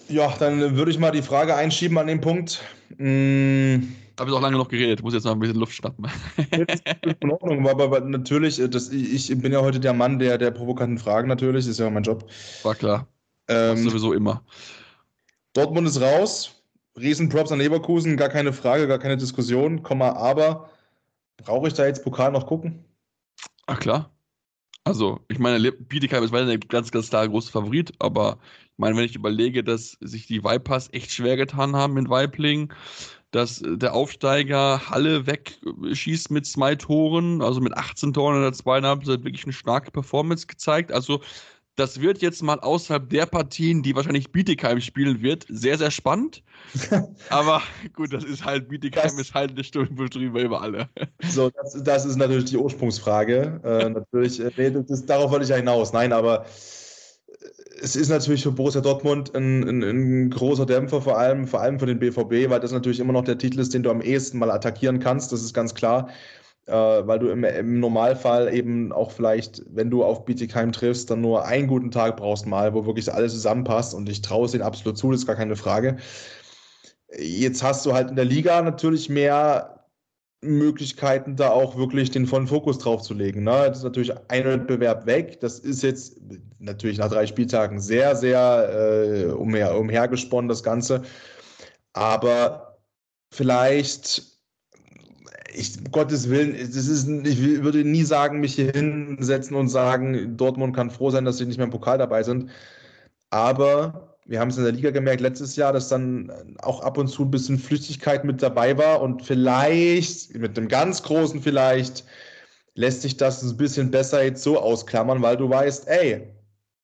Ja, dann würde ich mal die Frage einschieben an den Punkt. Hm. Habe ich auch lange noch geredet, muss jetzt noch ein bisschen Luft schnappen. Jetzt ist in Ordnung, aber, aber natürlich, äh, das, ich bin ja heute der Mann der, der provokanten Fragen natürlich, ist ja mein Job. War klar. Ähm, sowieso immer. Dortmund ist raus. Riesenprops an Leverkusen, gar keine Frage, gar keine Diskussion. Komma, aber brauche ich da jetzt Pokal noch gucken? Ach klar. Also, ich meine, Bietigheim ist weiter ein ganz, ganz klar großer Favorit, aber ich meine, wenn ich überlege, dass sich die Vipers echt schwer getan haben in Weibling, dass der Aufsteiger Halle wegschießt mit zwei Toren, also mit 18 Toren in der zweiten Halbzeit wirklich eine starke Performance gezeigt. Also das wird jetzt mal außerhalb der Partien, die wahrscheinlich Bietigheim spielen wird, sehr, sehr spannend. (laughs) Aber gut, das ist halt, Bietigheim das, ist halt eine Stunde drüber über alle. So, das, das ist natürlich die Ursprungsfrage. äh, natürlich, äh, das, darauf wollte ich ja hinaus. Nein, aber es ist natürlich für Borussia Dortmund ein, ein, ein, großer Dämpfer, vor allem, vor allem für den BVB, weil das natürlich immer noch der Titel ist, den du am ehesten mal attackieren kannst. Das ist ganz klar äh, weil du im, im, Normalfall eben auch vielleicht, wenn du auf Bietigheim triffst, dann nur einen guten Tag brauchst mal, wo wirklich alles zusammenpasst und ich traue es ihnen absolut zu, das ist gar keine Frage. Jetzt hast du halt in der Liga natürlich mehr Möglichkeiten, da auch wirklich den vollen Fokus drauf zu legen. Ne? Das ist natürlich ein Wettbewerb weg. Das ist jetzt natürlich nach drei Spieltagen sehr, sehr äh, umher, umhergesponnen, das Ganze. Aber vielleicht ich, um Gottes Willen, das ist, ich würde nie sagen, mich hier hinsetzen und sagen, Dortmund kann froh sein, dass sie nicht mehr im Pokal dabei sind. Aber wir haben es in der Liga gemerkt letztes Jahr, dass dann auch ab und zu ein bisschen Flüchtigkeit mit dabei war und vielleicht, mit einem ganz großen vielleicht, lässt sich das ein bisschen besser jetzt so ausklammern, weil du weißt, ey,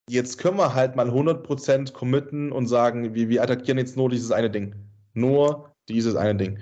jetzt können wir halt mal 100% committen und sagen, wir, wir attackieren jetzt nur dieses eine Ding. Nur dieses eine Ding.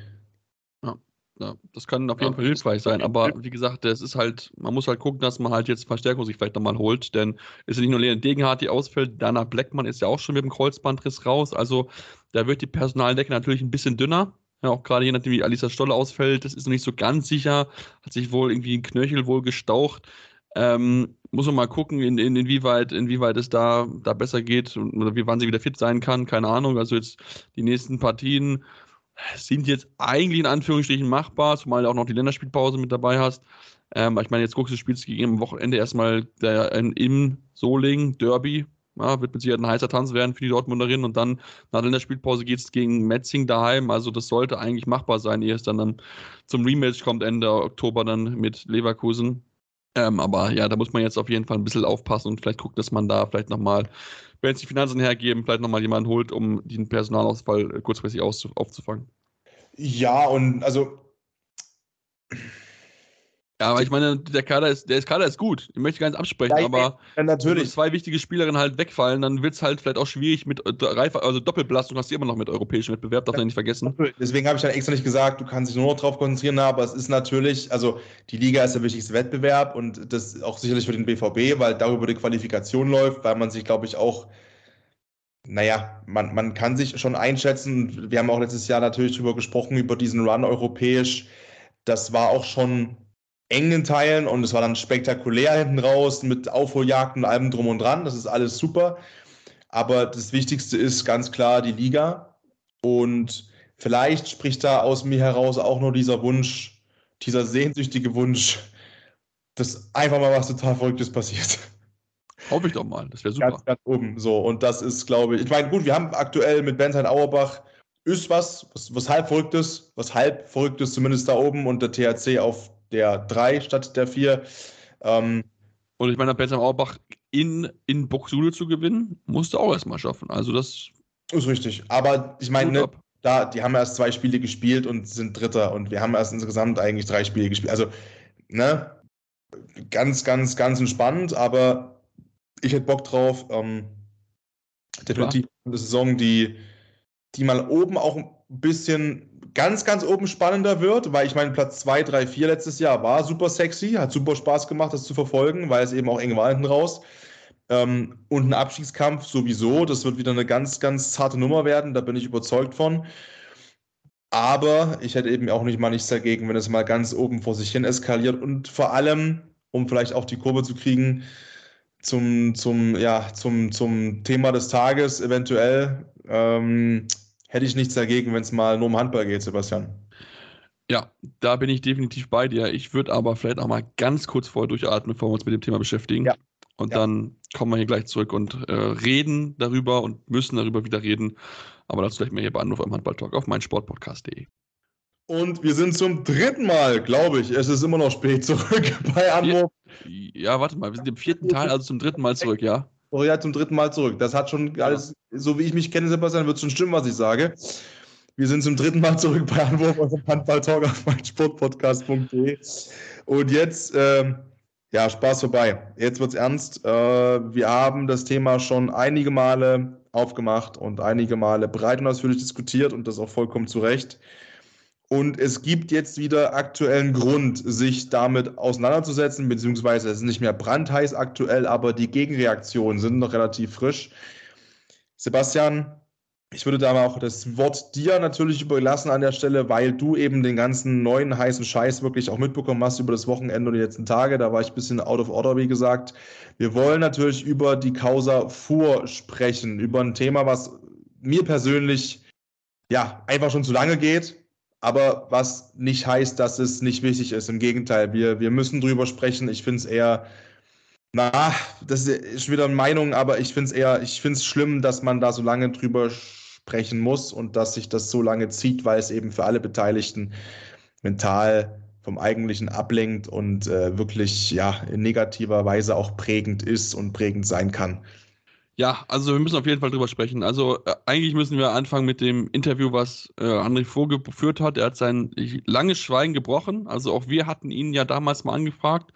Ja, das kann auf jeden ja, Fall hilfreich sein, aber wie gesagt, es ist halt, man muss halt gucken, dass man halt jetzt Verstärkung sich vielleicht nochmal holt, denn es ist ja nicht nur Leon Degenhardt, die ausfällt, Dana Blackman ist ja auch schon mit dem Kreuzbandriss raus, also da wird die Personaldecke natürlich ein bisschen dünner, ja, auch gerade je nachdem, wie Alisa Stolle ausfällt, das ist noch nicht so ganz sicher, hat sich wohl irgendwie ein Knöchel wohl gestaucht, ähm, muss man mal gucken, in, in, inwieweit, inwieweit es da, da besser geht oder wie wann sie wieder fit sein kann, keine Ahnung, also jetzt die nächsten Partien sind jetzt eigentlich in Anführungsstrichen machbar, zumal du auch noch die Länderspielpause mit dabei hast. Ähm, ich meine, jetzt guckst du, spielst gegen am Wochenende erstmal der, äh, im Soling Derby. Ja, wird mit Sicherheit ein heißer Tanz werden für die Dortmunderinnen und dann nach der Länderspielpause geht es gegen Metzing daheim. Also das sollte eigentlich machbar sein, ehe es dann, dann zum Rematch kommt Ende Oktober dann mit Leverkusen. Ähm, aber ja, da muss man jetzt auf jeden Fall ein bisschen aufpassen und vielleicht gucken, dass man da vielleicht nochmal wenn es die Finanzen hergeben, vielleicht nochmal jemanden holt, um den Personalausfall äh, kurzfristig aufzufangen. Ja, und also. Ja, aber ich meine, der Kader ist, der Kader ist gut. Ich möchte gar nicht absprechen, ja, aber ja, natürlich. wenn zwei wichtige Spielerinnen halt wegfallen, dann wird es halt vielleicht auch schwierig mit äh, also Doppelbelastung hast du immer noch mit europäischem Wettbewerb, darf man ja, nicht vergessen. Deswegen habe ich dann extra nicht gesagt, du kannst dich nur noch drauf konzentrieren, aber es ist natürlich, also die Liga ist der wichtigste Wettbewerb und das auch sicherlich für den BVB, weil darüber die Qualifikation läuft, weil man sich, glaube ich, auch naja, man, man kann sich schon einschätzen. Wir haben auch letztes Jahr natürlich darüber gesprochen, über diesen Run europäisch. Das war auch schon engen Teilen und es war dann spektakulär hinten raus mit Aufholjagden und allem drum und dran. Das ist alles super. Aber das Wichtigste ist ganz klar die Liga. Und vielleicht spricht da aus mir heraus auch nur dieser Wunsch, dieser sehnsüchtige Wunsch, dass einfach mal was total Verrücktes passiert. Hoffe ich doch mal, das wäre super. Ganz, ganz oben. So, und das ist, glaube ich, ich meine, gut, wir haben aktuell mit Bensheim Auerbach ist was, was, was halb Verrücktes, was halb Verrücktes zumindest da oben und der THC auf der 3 statt der 4. Ähm, und ich meine, Bensheim Auerbach in, in Buxude zu gewinnen, musste auch erstmal schaffen. Also das Ist richtig. Aber ich meine, ne, da, die haben erst zwei Spiele gespielt und sind Dritter und wir haben erst insgesamt eigentlich drei Spiele gespielt. Also, ne, ganz, ganz, ganz entspannt, aber ich hätte Bock drauf. Ähm, definitiv Klar. eine Saison, die, die mal oben auch ein bisschen ganz, ganz oben spannender wird, weil ich meine, Platz 2, 3, 4 letztes Jahr war super sexy, hat super Spaß gemacht, das zu verfolgen, weil es eben auch eng war hinten raus. Ähm, und ein Abstiegskampf sowieso, das wird wieder eine ganz, ganz zarte Nummer werden, da bin ich überzeugt von. Aber ich hätte eben auch nicht mal nichts dagegen, wenn es mal ganz oben vor sich hin eskaliert und vor allem, um vielleicht auch die Kurve zu kriegen, zum, zum, ja, zum, zum Thema des Tages eventuell, ähm, hätte ich nichts dagegen, wenn es mal nur um Handball geht, Sebastian. Ja, da bin ich definitiv bei dir. Ich würde aber vielleicht auch mal ganz kurz vorher durchatmen, bevor wir uns mit dem Thema beschäftigen. Ja. Und ja. dann kommen wir hier gleich zurück und äh, reden darüber und müssen darüber wieder reden. Aber dazu gleich mal hier bei Anruf im Handballtalk auf meinsportpodcast.de. Und wir sind zum dritten Mal, glaube ich, es ist immer noch spät zurück (laughs) bei Anruf. Ja, ja, warte mal, wir sind im vierten Teil, also zum dritten Mal zurück, ja? Oh ja, zum dritten Mal zurück. Das hat schon alles, so wie ich mich kenne, Sebastian, wird schon stimmen, was ich sage. Wir sind zum dritten Mal zurück bei Anwurf aus dem Handball-Talk auf meinsportpodcast.de. Und jetzt, ähm, ja, Spaß vorbei. Jetzt wird's ernst. Äh, wir haben das Thema schon einige Male aufgemacht und einige Male breit und ausführlich diskutiert und das auch vollkommen zu Recht. Und es gibt jetzt wieder aktuellen Grund, sich damit auseinanderzusetzen, beziehungsweise es ist nicht mehr brandheiß aktuell, aber die Gegenreaktionen sind noch relativ frisch. Sebastian, ich würde da auch das Wort dir natürlich überlassen an der Stelle, weil du eben den ganzen neuen heißen Scheiß wirklich auch mitbekommen hast über das Wochenende und die letzten Tage. Da war ich ein bisschen out of order, wie gesagt. Wir wollen natürlich über die Causa Fuhr sprechen, über ein Thema, was mir persönlich ja einfach schon zu lange geht, aber was nicht heißt, dass es nicht wichtig ist. Im Gegenteil, wir, wir müssen drüber sprechen. Ich finde es eher na, das ist wieder eine Meinung, aber ich finde es eher, ich finde es schlimm, dass man da so lange drüber sprechen muss und dass sich das so lange zieht, weil es eben für alle Beteiligten mental vom Eigentlichen ablenkt und äh, wirklich ja in negativer Weise auch prägend ist und prägend sein kann. Ja, also wir müssen auf jeden Fall drüber sprechen. Also äh, eigentlich müssen wir anfangen mit dem Interview, was äh, André vorgeführt hat. Er hat sein langes Schweigen gebrochen. Also auch wir hatten ihn ja damals mal angefragt.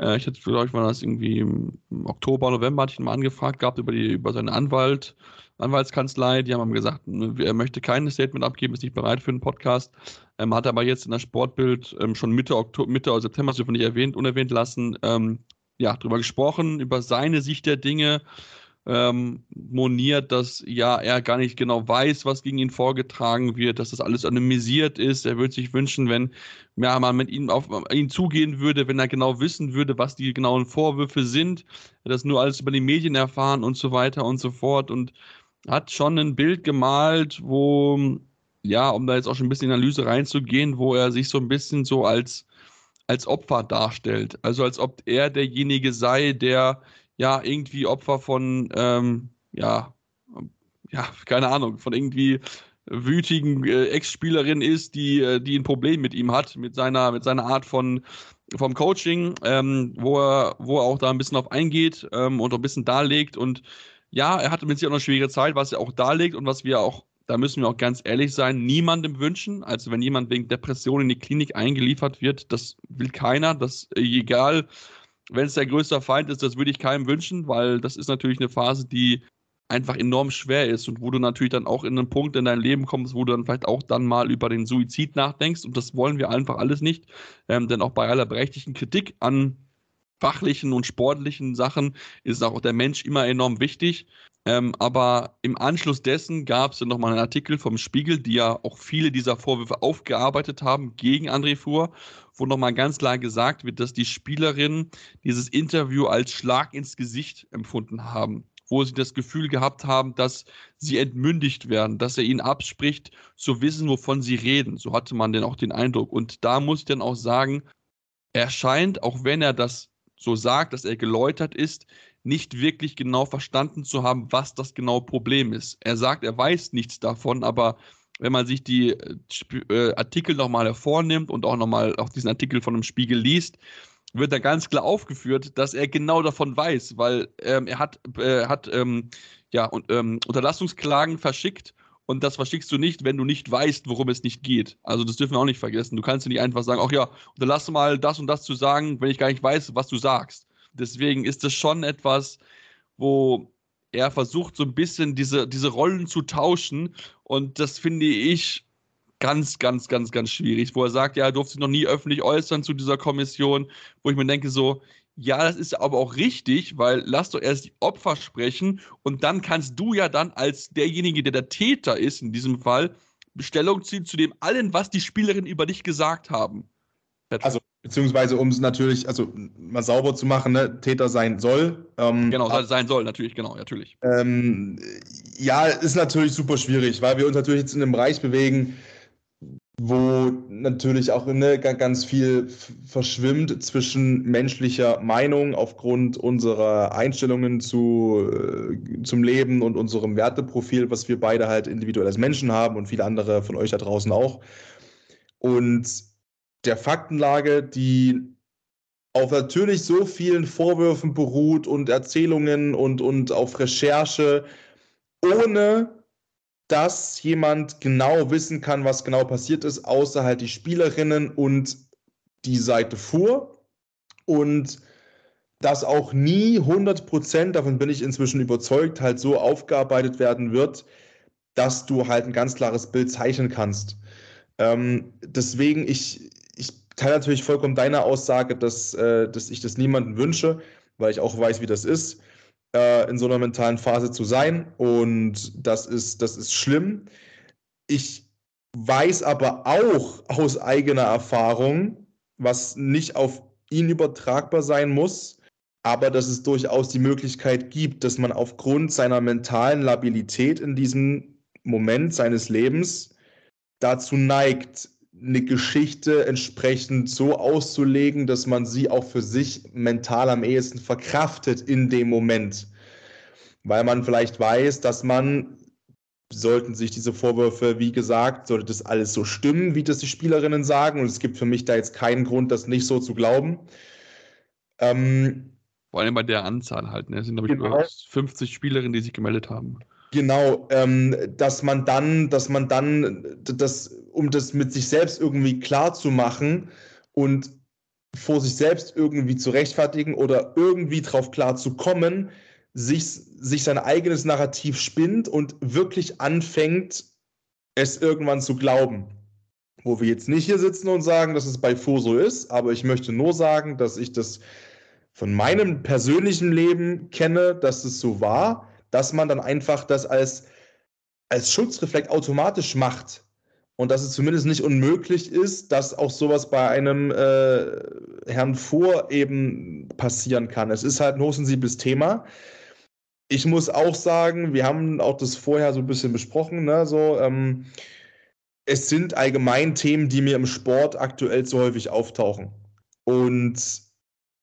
Äh, ich hatte, glaube ich, war das irgendwie im Oktober, November, hatte ich ihn mal angefragt gehabt über, die, über seine Anwalt, Anwaltskanzlei. Die haben ihm gesagt, er möchte kein Statement abgeben, ist nicht bereit für einen Podcast. Ähm, hat aber jetzt in der Sportbild ähm, schon Mitte, Oktober, Mitte September, das dürfen wir nicht erwähnt, unerwähnt lassen, ähm, ja, darüber gesprochen, über seine Sicht der Dinge ähm, moniert, dass ja er gar nicht genau weiß, was gegen ihn vorgetragen wird, dass das alles anonymisiert ist. Er würde sich wünschen, wenn ja, man mit ihm auf ihn zugehen würde, wenn er genau wissen würde, was die genauen Vorwürfe sind, das nur alles über die Medien erfahren und so weiter und so fort und hat schon ein Bild gemalt, wo ja, um da jetzt auch schon ein bisschen in Analyse reinzugehen, wo er sich so ein bisschen so als als Opfer darstellt. Also als ob er derjenige sei, der ja irgendwie Opfer von, ähm, ja, ja, keine Ahnung, von irgendwie wütigen äh, Ex-Spielerin ist, die, äh, die ein Problem mit ihm hat, mit seiner, mit seiner Art von vom Coaching, ähm, wo er, wo er auch da ein bisschen auf eingeht ähm, und ein bisschen darlegt. Und ja, er hatte mit sich auch eine schwierige Zeit, was er auch darlegt und was wir auch, da müssen wir auch ganz ehrlich sein, niemandem wünschen. Also wenn jemand wegen Depression in die Klinik eingeliefert wird, das will keiner, das egal wenn es der größte Feind ist, das würde ich keinem wünschen, weil das ist natürlich eine Phase, die einfach enorm schwer ist und wo du natürlich dann auch in einen Punkt in dein Leben kommst, wo du dann vielleicht auch dann mal über den Suizid nachdenkst und das wollen wir einfach alles nicht, ähm, denn auch bei aller berechtigten Kritik an fachlichen und sportlichen Sachen ist auch der Mensch immer enorm wichtig. Ähm, aber im Anschluss dessen gab es dann nochmal einen Artikel vom Spiegel, die ja auch viele dieser Vorwürfe aufgearbeitet haben gegen André Fuhr wo nochmal ganz klar gesagt wird, dass die Spielerinnen dieses Interview als Schlag ins Gesicht empfunden haben wo sie das Gefühl gehabt haben, dass sie entmündigt werden, dass er ihnen abspricht, zu wissen, wovon sie reden. So hatte man denn auch den Eindruck. Und da muss ich dann auch sagen, er scheint, auch wenn er das so sagt, dass er geläutert ist, nicht wirklich genau verstanden zu haben, was das genaue Problem ist. Er sagt, er weiß nichts davon, aber wenn man sich die äh, Artikel nochmal hervornimmt und auch nochmal auch diesen Artikel von dem Spiegel liest, wird da ganz klar aufgeführt, dass er genau davon weiß, weil ähm, er hat, äh, hat ähm, ja, und, ähm, Unterlassungsklagen verschickt und das verschickst du nicht, wenn du nicht weißt, worum es nicht geht. Also das dürfen wir auch nicht vergessen. Du kannst nicht einfach sagen, ach ja, unterlass mal das und das zu sagen, wenn ich gar nicht weiß, was du sagst. Deswegen ist das schon etwas, wo er versucht, so ein bisschen diese, diese Rollen zu tauschen. Und das finde ich ganz, ganz, ganz, ganz schwierig, wo er sagt, ja, er durfte sich noch nie öffentlich äußern zu dieser Kommission, wo ich mir denke, so, ja, das ist aber auch richtig, weil lass doch erst die Opfer sprechen und dann kannst du ja dann als derjenige, der der Täter ist, in diesem Fall, Stellung ziehen zu dem allen, was die Spielerinnen über dich gesagt haben. Also, beziehungsweise um es natürlich, also mal sauber zu machen, ne, Täter sein soll. Ähm, genau, ab, sein soll, natürlich, genau, natürlich. Ähm, ja, ist natürlich super schwierig, weil wir uns natürlich jetzt in einem Bereich bewegen, wo natürlich auch ne, ganz viel verschwimmt zwischen menschlicher Meinung aufgrund unserer Einstellungen zu, äh, zum Leben und unserem Werteprofil, was wir beide halt individuell als Menschen haben und viele andere von euch da draußen auch. Und der Faktenlage, die auf natürlich so vielen Vorwürfen beruht und Erzählungen und, und auf Recherche, ohne dass jemand genau wissen kann, was genau passiert ist, außer halt die Spielerinnen und die Seite vor. Und dass auch nie 100 Prozent, davon bin ich inzwischen überzeugt, halt so aufgearbeitet werden wird, dass du halt ein ganz klares Bild zeichnen kannst. Ähm, deswegen, ich teile natürlich vollkommen deine Aussage, dass, äh, dass ich das niemandem wünsche, weil ich auch weiß, wie das ist äh, in so einer mentalen Phase zu sein. Und das ist, das ist schlimm. Ich weiß aber auch aus eigener Erfahrung, was nicht auf ihn übertragbar sein muss, aber dass es durchaus die Möglichkeit gibt, dass man aufgrund seiner mentalen Labilität in diesem Moment seines Lebens dazu neigt, eine Geschichte entsprechend so auszulegen, dass man sie auch für sich mental am ehesten verkraftet in dem Moment. Weil man vielleicht weiß, dass man, sollten sich diese Vorwürfe, wie gesagt, sollte das alles so stimmen, wie das die Spielerinnen sagen, und es gibt für mich da jetzt keinen Grund, das nicht so zu glauben. Ähm, Vor allem bei der Anzahl halt, ne? Es sind, glaube ich, genau. 50 Spielerinnen, die sich gemeldet haben. Genau, ähm, dass man dann, dass man dann, das, um das mit sich selbst irgendwie klar zu machen und vor sich selbst irgendwie zu rechtfertigen oder irgendwie drauf klar zu kommen, sich, sich sein eigenes Narrativ spinnt und wirklich anfängt, es irgendwann zu glauben. Wo wir jetzt nicht hier sitzen und sagen, dass es bei Fu so ist, aber ich möchte nur sagen, dass ich das von meinem persönlichen Leben kenne, dass es so war dass man dann einfach das als, als Schutzreflex automatisch macht. Und dass es zumindest nicht unmöglich ist, dass auch sowas bei einem äh, Herrn Fuhr eben passieren kann. Es ist halt ein hochsensibles Thema. Ich muss auch sagen, wir haben auch das vorher so ein bisschen besprochen, ne, so, ähm, es sind allgemein Themen, die mir im Sport aktuell zu häufig auftauchen. Und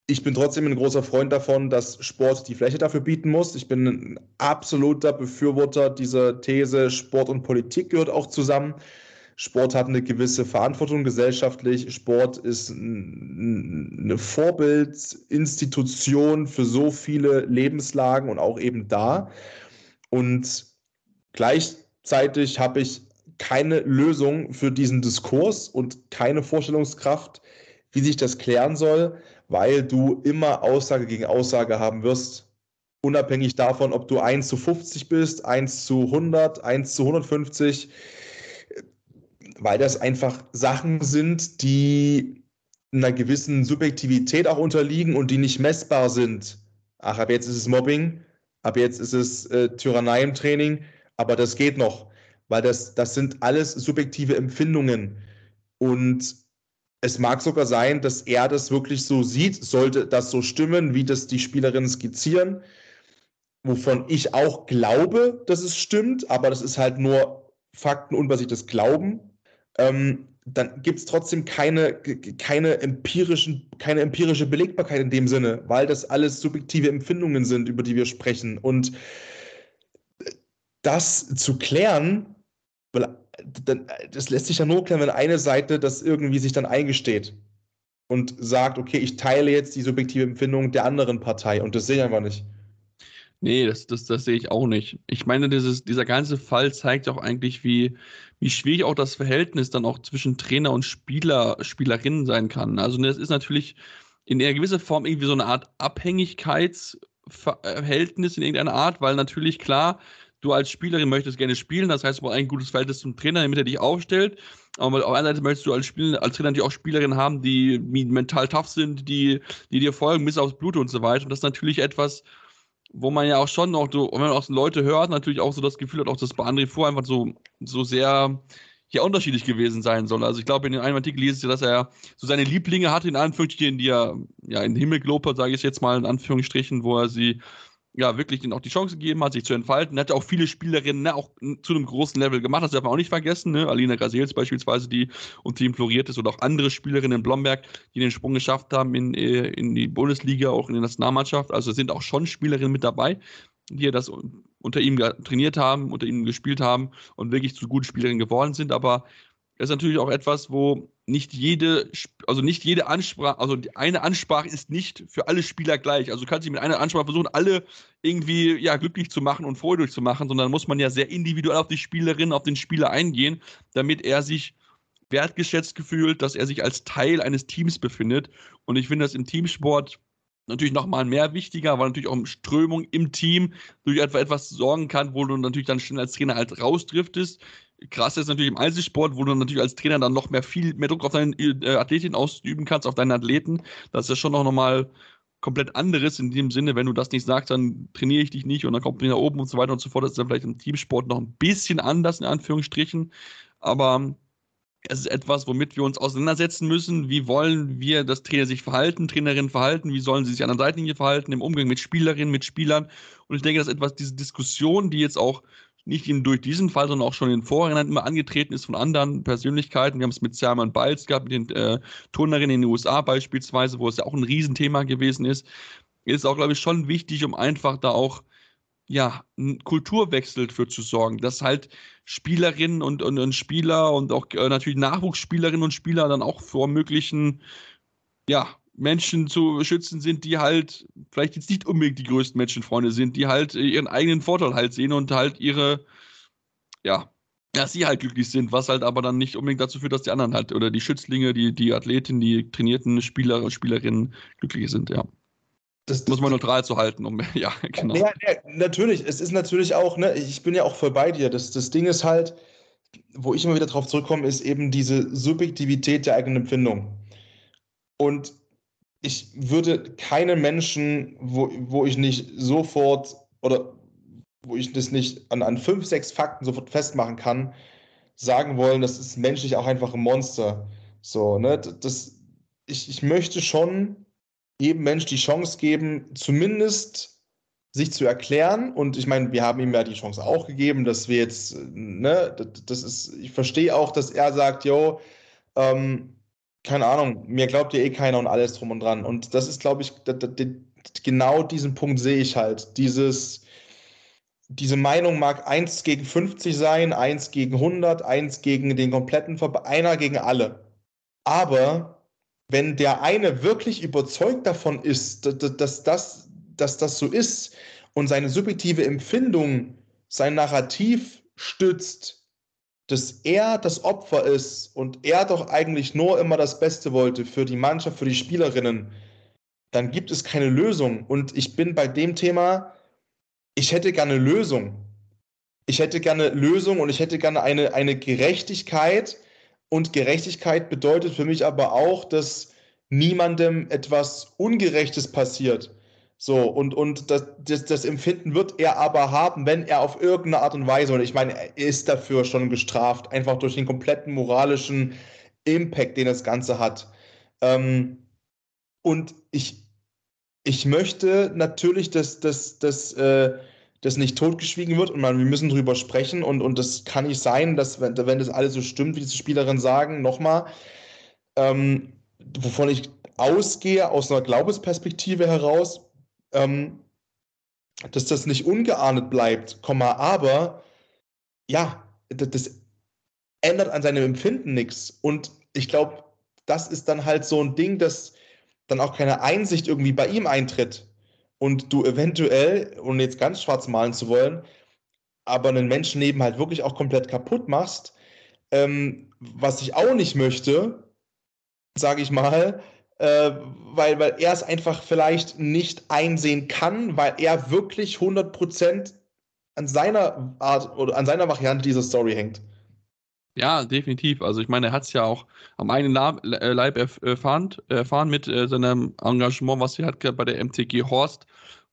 ich bin trotzdem ein großer Freund davon, dass Sport die Fläche dafür bieten muss. Ich bin ein absoluter Befürworter dieser These, Sport und Politik gehört auch zusammen. Sport hat eine gewisse Verantwortung gesellschaftlich. Sport ist eine Vorbildinstitution für so viele Lebenslagen und auch eben da. Und gleichzeitig habe ich keine Lösung für diesen Diskurs und keine Vorstellungskraft, wie sich das klären soll weil du immer Aussage gegen Aussage haben wirst. Unabhängig davon, ob du 1 zu 50 bist, 1 zu 100, 1 zu 150, weil das einfach Sachen sind, die einer gewissen Subjektivität auch unterliegen und die nicht messbar sind. Ach, ab jetzt ist es Mobbing, ab jetzt ist es äh, Tyrannei im Training, aber das geht noch, weil das, das sind alles subjektive Empfindungen. Und es mag sogar sein, dass er das wirklich so sieht, sollte das so stimmen, wie das die Spielerinnen skizzieren, wovon ich auch glaube, dass es stimmt, aber das ist halt nur faktenunbasiertes Glauben. Ähm, dann gibt es trotzdem keine, keine, empirischen, keine empirische Belegbarkeit in dem Sinne, weil das alles subjektive Empfindungen sind, über die wir sprechen. Und das zu klären, das lässt sich ja nur klären, wenn eine Seite das irgendwie sich dann eingesteht. und sagt, okay, ich teile jetzt die subjektive Empfindung der anderen Partei und das sehe ich einfach nicht. Nee, das, das, das sehe ich auch nicht. Ich meine, dieses, dieser ganze Fall zeigt auch eigentlich, wie, wie schwierig auch das Verhältnis dann auch zwischen Trainer und Spieler, Spielerinnen sein kann. Also das ist natürlich in einer gewissen Form irgendwie so eine Art Abhängigkeitsverhältnis in irgendeiner Art, weil natürlich klar, du als Spielerin möchtest gerne spielen, das heißt, du brauchst ein gutes Verhältnis zum Trainer, damit er dich aufstellt. Aber auf einer Seite möchtest du als, Spiel, als Trainer natürlich auch Spielerinnen haben, die mental tough sind, die, die dir folgen bis aufs Blut und so weiter. Und das ist natürlich etwas, wo man ja auch schon noch, so, wenn man auch so Leute hört, natürlich auch so das Gefühl hat, auch dass bei André vor einfach so, so sehr ja unterschiedlich gewesen sein soll. Also ich glaube, in einem Artikel liest ja, dass er so seine Lieblinge hatte, in Anführungsstrichen, die er ja in den Himmel gelobt hat, sage ich jetzt mal in Anführungsstrichen, wo er sie ja, wirklich ihnen auch die Chance gegeben hat, sich zu entfalten. Er hat ja auch viele Spielerinnen ne, auch zu einem großen Level gemacht, das darf man auch nicht vergessen. Ne? Alina Grasels beispielsweise, die unter ihm floriert ist, oder auch andere Spielerinnen in Blomberg, die den Sprung geschafft haben in, äh, in die Bundesliga, auch in die Nationalmannschaft. Also sind auch schon Spielerinnen mit dabei, die das unter ihm trainiert haben, unter ihm gespielt haben und wirklich zu guten Spielerinnen geworden sind. Aber ist natürlich auch etwas, wo nicht jede, also nicht jede Ansprache, also eine Ansprache ist nicht für alle Spieler gleich. Also du kannst nicht mit einer Ansprache versuchen, alle irgendwie ja, glücklich zu machen und freudig zu machen, sondern muss man ja sehr individuell auf die Spielerin, auf den Spieler eingehen, damit er sich wertgeschätzt gefühlt, dass er sich als Teil eines Teams befindet. Und ich finde das im Teamsport natürlich nochmal mehr wichtiger, weil natürlich auch Strömung im Team durch etwas sorgen kann, wo du natürlich dann schnell als Trainer halt rausdriftest krass ist natürlich im Einzelsport, wo du natürlich als Trainer dann noch mehr viel mehr Druck auf deine äh, Athletin ausüben kannst, auf deine Athleten. Das ist ja schon noch mal komplett anderes in dem Sinne, wenn du das nicht sagst, dann trainiere ich dich nicht und dann kommt mir nach oben und so weiter und so fort. Das ist dann vielleicht im Teamsport noch ein bisschen anders, in Anführungsstrichen. Aber es ist etwas, womit wir uns auseinandersetzen müssen. Wie wollen wir, dass Trainer sich verhalten, Trainerinnen verhalten? Wie sollen sie sich an der Seitenlinie verhalten, im Umgang mit Spielerinnen, mit Spielern? Und ich denke, dass etwas, diese Diskussion, die jetzt auch nicht eben durch diesen Fall, sondern auch schon in den Vorhinein immer angetreten ist von anderen Persönlichkeiten. Wir haben es mit Serman Biles gehabt, mit den äh, Turnerinnen in den USA beispielsweise, wo es ja auch ein Riesenthema gewesen ist. Ist auch, glaube ich, schon wichtig, um einfach da auch ja, einen Kulturwechsel für zu sorgen, dass halt Spielerinnen und, und, und Spieler und auch äh, natürlich Nachwuchsspielerinnen und Spieler dann auch vor möglichen ja, Menschen zu schützen sind, die halt vielleicht jetzt nicht unbedingt die größten Menschenfreunde sind, die halt ihren eigenen Vorteil halt sehen und halt ihre, ja, dass sie halt glücklich sind, was halt aber dann nicht unbedingt dazu führt, dass die anderen halt oder die Schützlinge, die, die Athleten, die trainierten Spieler und Spielerinnen glücklich sind, ja. Das, das muss man neutral zu halten, um, (laughs) ja, genau. Ja, ja, natürlich, es ist natürlich auch, ne, ich bin ja auch voll bei dir. Das, das Ding ist halt, wo ich immer wieder drauf zurückkomme, ist eben diese Subjektivität der eigenen Empfindung. Und ich würde keinen Menschen, wo, wo ich nicht sofort oder wo ich das nicht an, an fünf, sechs Fakten sofort festmachen kann, sagen wollen, das ist menschlich auch einfach ein Monster. So, ne, das, ich, ich möchte schon jedem Mensch die Chance geben, zumindest sich zu erklären. Und ich meine, wir haben ihm ja die Chance auch gegeben, dass wir jetzt, ne, das, das ist, ich verstehe auch, dass er sagt, yo, ähm, keine Ahnung, mir glaubt ja eh keiner und alles drum und dran. Und das ist, glaube ich, genau diesen Punkt sehe ich halt. Dieses, diese Meinung mag 1 gegen 50 sein, 1 gegen 100, 1 gegen den kompletten Verband, einer gegen alle. Aber wenn der eine wirklich überzeugt davon ist, dass, dass, dass das so ist und seine subjektive Empfindung, sein Narrativ stützt, dass er das Opfer ist und er doch eigentlich nur immer das Beste wollte für die Mannschaft, für die Spielerinnen, dann gibt es keine Lösung. Und ich bin bei dem Thema, ich hätte gerne Lösung. Ich hätte gerne Lösung und ich hätte gerne eine, eine Gerechtigkeit. Und Gerechtigkeit bedeutet für mich aber auch, dass niemandem etwas Ungerechtes passiert. So, und, und das, das, das, Empfinden wird er aber haben, wenn er auf irgendeine Art und Weise, und ich meine, er ist dafür schon gestraft, einfach durch den kompletten moralischen Impact, den das Ganze hat. Ähm, und ich, ich möchte natürlich, dass, dass, dass äh, das nicht totgeschwiegen wird und man, wir müssen drüber sprechen und, und das kann nicht sein, dass, wenn, wenn das alles so stimmt, wie diese Spielerinnen sagen, nochmal, ähm, wovon ich ausgehe aus einer Glaubensperspektive heraus, ähm, dass das nicht ungeahndet bleibt, aber ja, das, das ändert an seinem Empfinden nichts. Und ich glaube, das ist dann halt so ein Ding, dass dann auch keine Einsicht irgendwie bei ihm eintritt und du eventuell, ohne jetzt ganz schwarz malen zu wollen, aber einen Menschenleben halt wirklich auch komplett kaputt machst, ähm, was ich auch nicht möchte, sage ich mal, äh, weil, weil er es einfach vielleicht nicht einsehen kann, weil er wirklich 100% an seiner Art oder an seiner Variante dieser Story hängt. Ja, definitiv. Also ich meine, er hat es ja auch am eigenen äh, Leib erfahren, erfahren mit äh, seinem Engagement, was er hat bei der MTG Horst,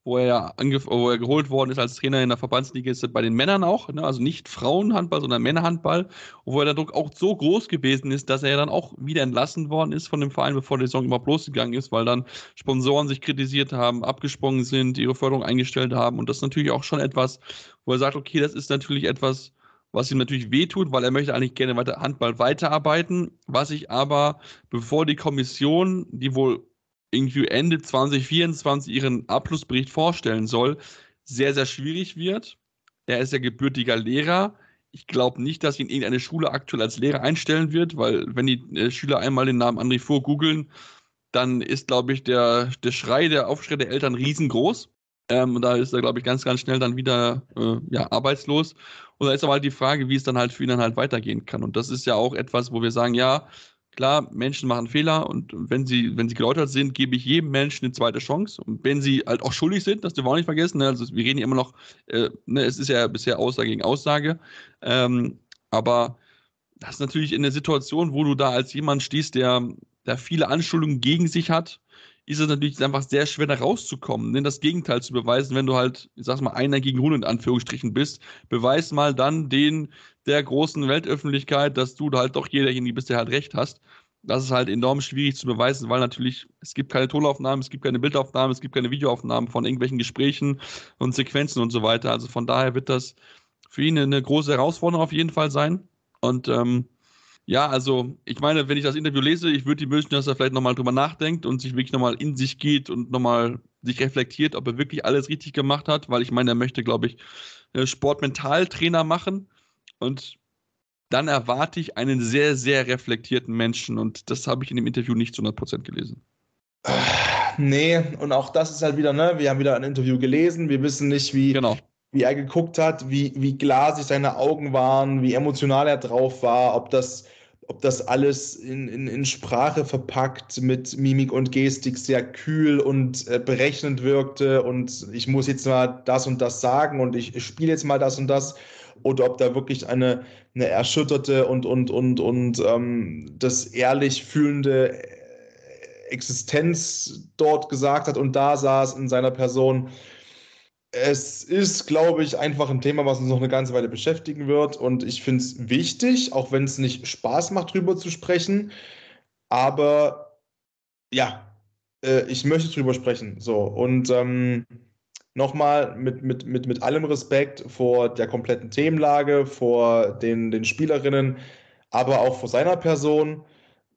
wo er, wo er geholt worden ist als Trainer in der Verbandsliga ist bei den Männern auch, ne? also nicht Frauenhandball, sondern Männerhandball, wo der Druck auch so groß gewesen ist, dass er dann auch wieder entlassen worden ist von dem Verein, bevor die Saison überhaupt losgegangen ist, weil dann Sponsoren sich kritisiert haben, abgesprungen sind, ihre Förderung eingestellt haben. Und das ist natürlich auch schon etwas, wo er sagt, okay, das ist natürlich etwas, was ihm natürlich wehtut, weil er möchte eigentlich gerne weiter Handball weiterarbeiten, was ich aber, bevor die Kommission, die wohl irgendwie Ende 2024 ihren Abschlussbericht vorstellen soll, sehr, sehr schwierig wird. Er ist ja gebürtiger Lehrer. Ich glaube nicht, dass ihn irgendeine Schule aktuell als Lehrer einstellen wird, weil wenn die äh, Schüler einmal den Namen André Fuhr googeln, dann ist, glaube ich, der, der Schrei, der Aufschrei der Eltern riesengroß. Ähm, und da ist er, glaube ich, ganz, ganz schnell dann wieder äh, ja, arbeitslos. Und da ist aber halt die Frage, wie es dann halt für ihn dann halt weitergehen kann. Und das ist ja auch etwas, wo wir sagen, ja, Klar, Menschen machen Fehler und wenn sie, wenn sie geläutert sind, gebe ich jedem Menschen eine zweite Chance. Und wenn sie halt auch schuldig sind, das dürfen wir auch nicht vergessen, ne? also wir reden ja immer noch, äh, ne, es ist ja bisher Aussage gegen Aussage, ähm, aber das ist natürlich in der Situation, wo du da als jemand stehst, der, der viele Anschuldigungen gegen sich hat, ist es natürlich einfach sehr schwer, da rauszukommen. Ne? Das Gegenteil zu beweisen, wenn du halt, ich sag's mal, einer gegen 100 in Anführungsstrichen bist. Beweis mal dann den der großen Weltöffentlichkeit, dass du halt doch jederjenige bist, der halt recht hast. Das ist halt enorm schwierig zu beweisen, weil natürlich es gibt keine Tonaufnahmen, es gibt keine Bildaufnahmen, es gibt keine Videoaufnahmen von irgendwelchen Gesprächen und Sequenzen und so weiter. Also von daher wird das für ihn eine große Herausforderung auf jeden Fall sein. Und ähm, ja, also ich meine, wenn ich das Interview lese, ich würde ihm wünschen, dass er vielleicht nochmal drüber nachdenkt und sich wirklich nochmal in sich geht und nochmal sich reflektiert, ob er wirklich alles richtig gemacht hat, weil ich meine, er möchte, glaube ich, äh, Sportmentaltrainer machen und dann erwarte ich einen sehr, sehr reflektierten Menschen. Und das habe ich in dem Interview nicht zu 100% gelesen. Nee, und auch das ist halt wieder, ne, wir haben wieder ein Interview gelesen, wir wissen nicht, wie, genau. wie er geguckt hat, wie, wie glasig seine Augen waren, wie emotional er drauf war, ob das ob das alles in, in, in Sprache verpackt mit Mimik und Gestik sehr kühl und äh, berechnend wirkte. Und ich muss jetzt mal das und das sagen und ich, ich spiele jetzt mal das und das oder ob da wirklich eine, eine erschütterte und, und, und, und ähm, das ehrlich fühlende äh, Existenz dort gesagt hat und da saß in seiner Person es ist, glaube ich, einfach ein Thema, was uns noch eine ganze Weile beschäftigen wird. Und ich finde es wichtig, auch wenn es nicht Spaß macht, drüber zu sprechen. Aber ja, äh, ich möchte drüber sprechen. So, und ähm, nochmal mit, mit, mit, mit allem Respekt vor der kompletten Themenlage, vor den, den Spielerinnen, aber auch vor seiner Person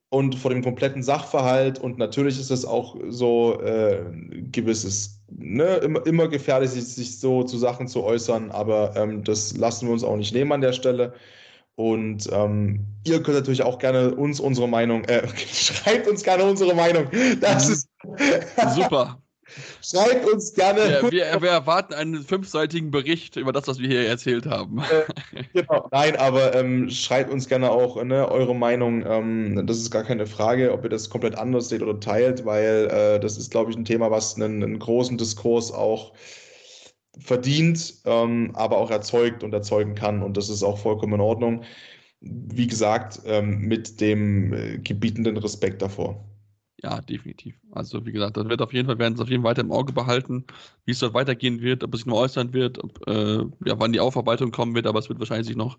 und vor dem kompletten Sachverhalt. Und natürlich ist es auch so äh, gewisses, ne, immer, immer gefährlich, sich, sich, so zu Sachen zu äußern, aber ähm, das lassen wir uns auch nicht nehmen an der Stelle. Und ähm, ihr könnt natürlich auch gerne uns unsere Meinung, äh, (laughs) schreibt uns gerne unsere Meinung. Das mhm. ist super. (laughs) Schreibt uns gerne. Ja, wir, wir, erwarten einen fünfseitigen Bericht über das, was wir hier erzählt haben. Äh, genau. Nein, aber ähm, schreibt uns gerne auch ne, eure Meinung. Ähm, das ist gar keine Frage, ob ihr das komplett anders seht oder teilt, weil äh, das ist, glaube ich, ein Thema, was einen, einen großen Diskurs auch verdient, ähm, aber auch erzeugt und erzeugen kann. Und das ist auch vollkommen in Ordnung. Wie gesagt, ähm, mit dem äh, gebietenden Respekt davor. Ja, definitiv. Also wie gesagt, das wird auf jeden Fall, werden es auf jeden Fall weiter im Auge behalten, wie es dort weitergehen wird, ob es sich noch äußern wird, ob, äh, ja, wann die Aufarbeitung kommen wird, aber es wird wahrscheinlich noch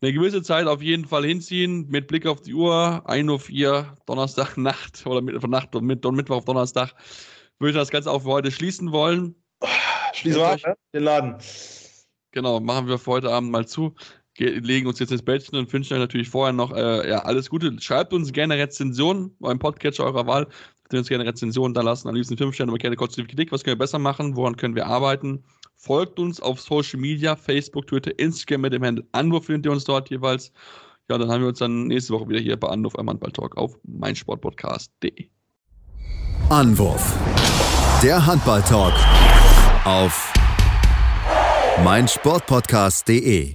eine gewisse Zeit auf jeden Fall hinziehen, mit Blick auf die Uhr, 1.04 Uhr, Donnerstag (laughs) Nacht oder mit, von Nacht und mit, Mittwoch auf Donnerstag, würde ich das Ganze auch für heute schließen wollen. Schließen wir ne? den Laden. Genau, machen wir für heute Abend mal zu legen uns jetzt ins Bettchen und wünschen euch natürlich vorher noch äh, ja, alles Gute. Schreibt uns gerne Rezensionen beim Podcatcher eurer Wahl. Könnt uns gerne Rezensionen da lassen. Am liebsten 5 Sterne, aber gerne kurze Kritik. Was können wir besser machen? Woran können wir arbeiten? Folgt uns auf Social Media, Facebook, Twitter, Instagram mit dem Handel Anwurf findet ihr uns dort jeweils. Ja, dann haben wir uns dann nächste Woche wieder hier bei Anruf am Handball Talk auf meinsportpodcast.de. Anwurf. Der Handball Talk auf meinsportpodcast.de.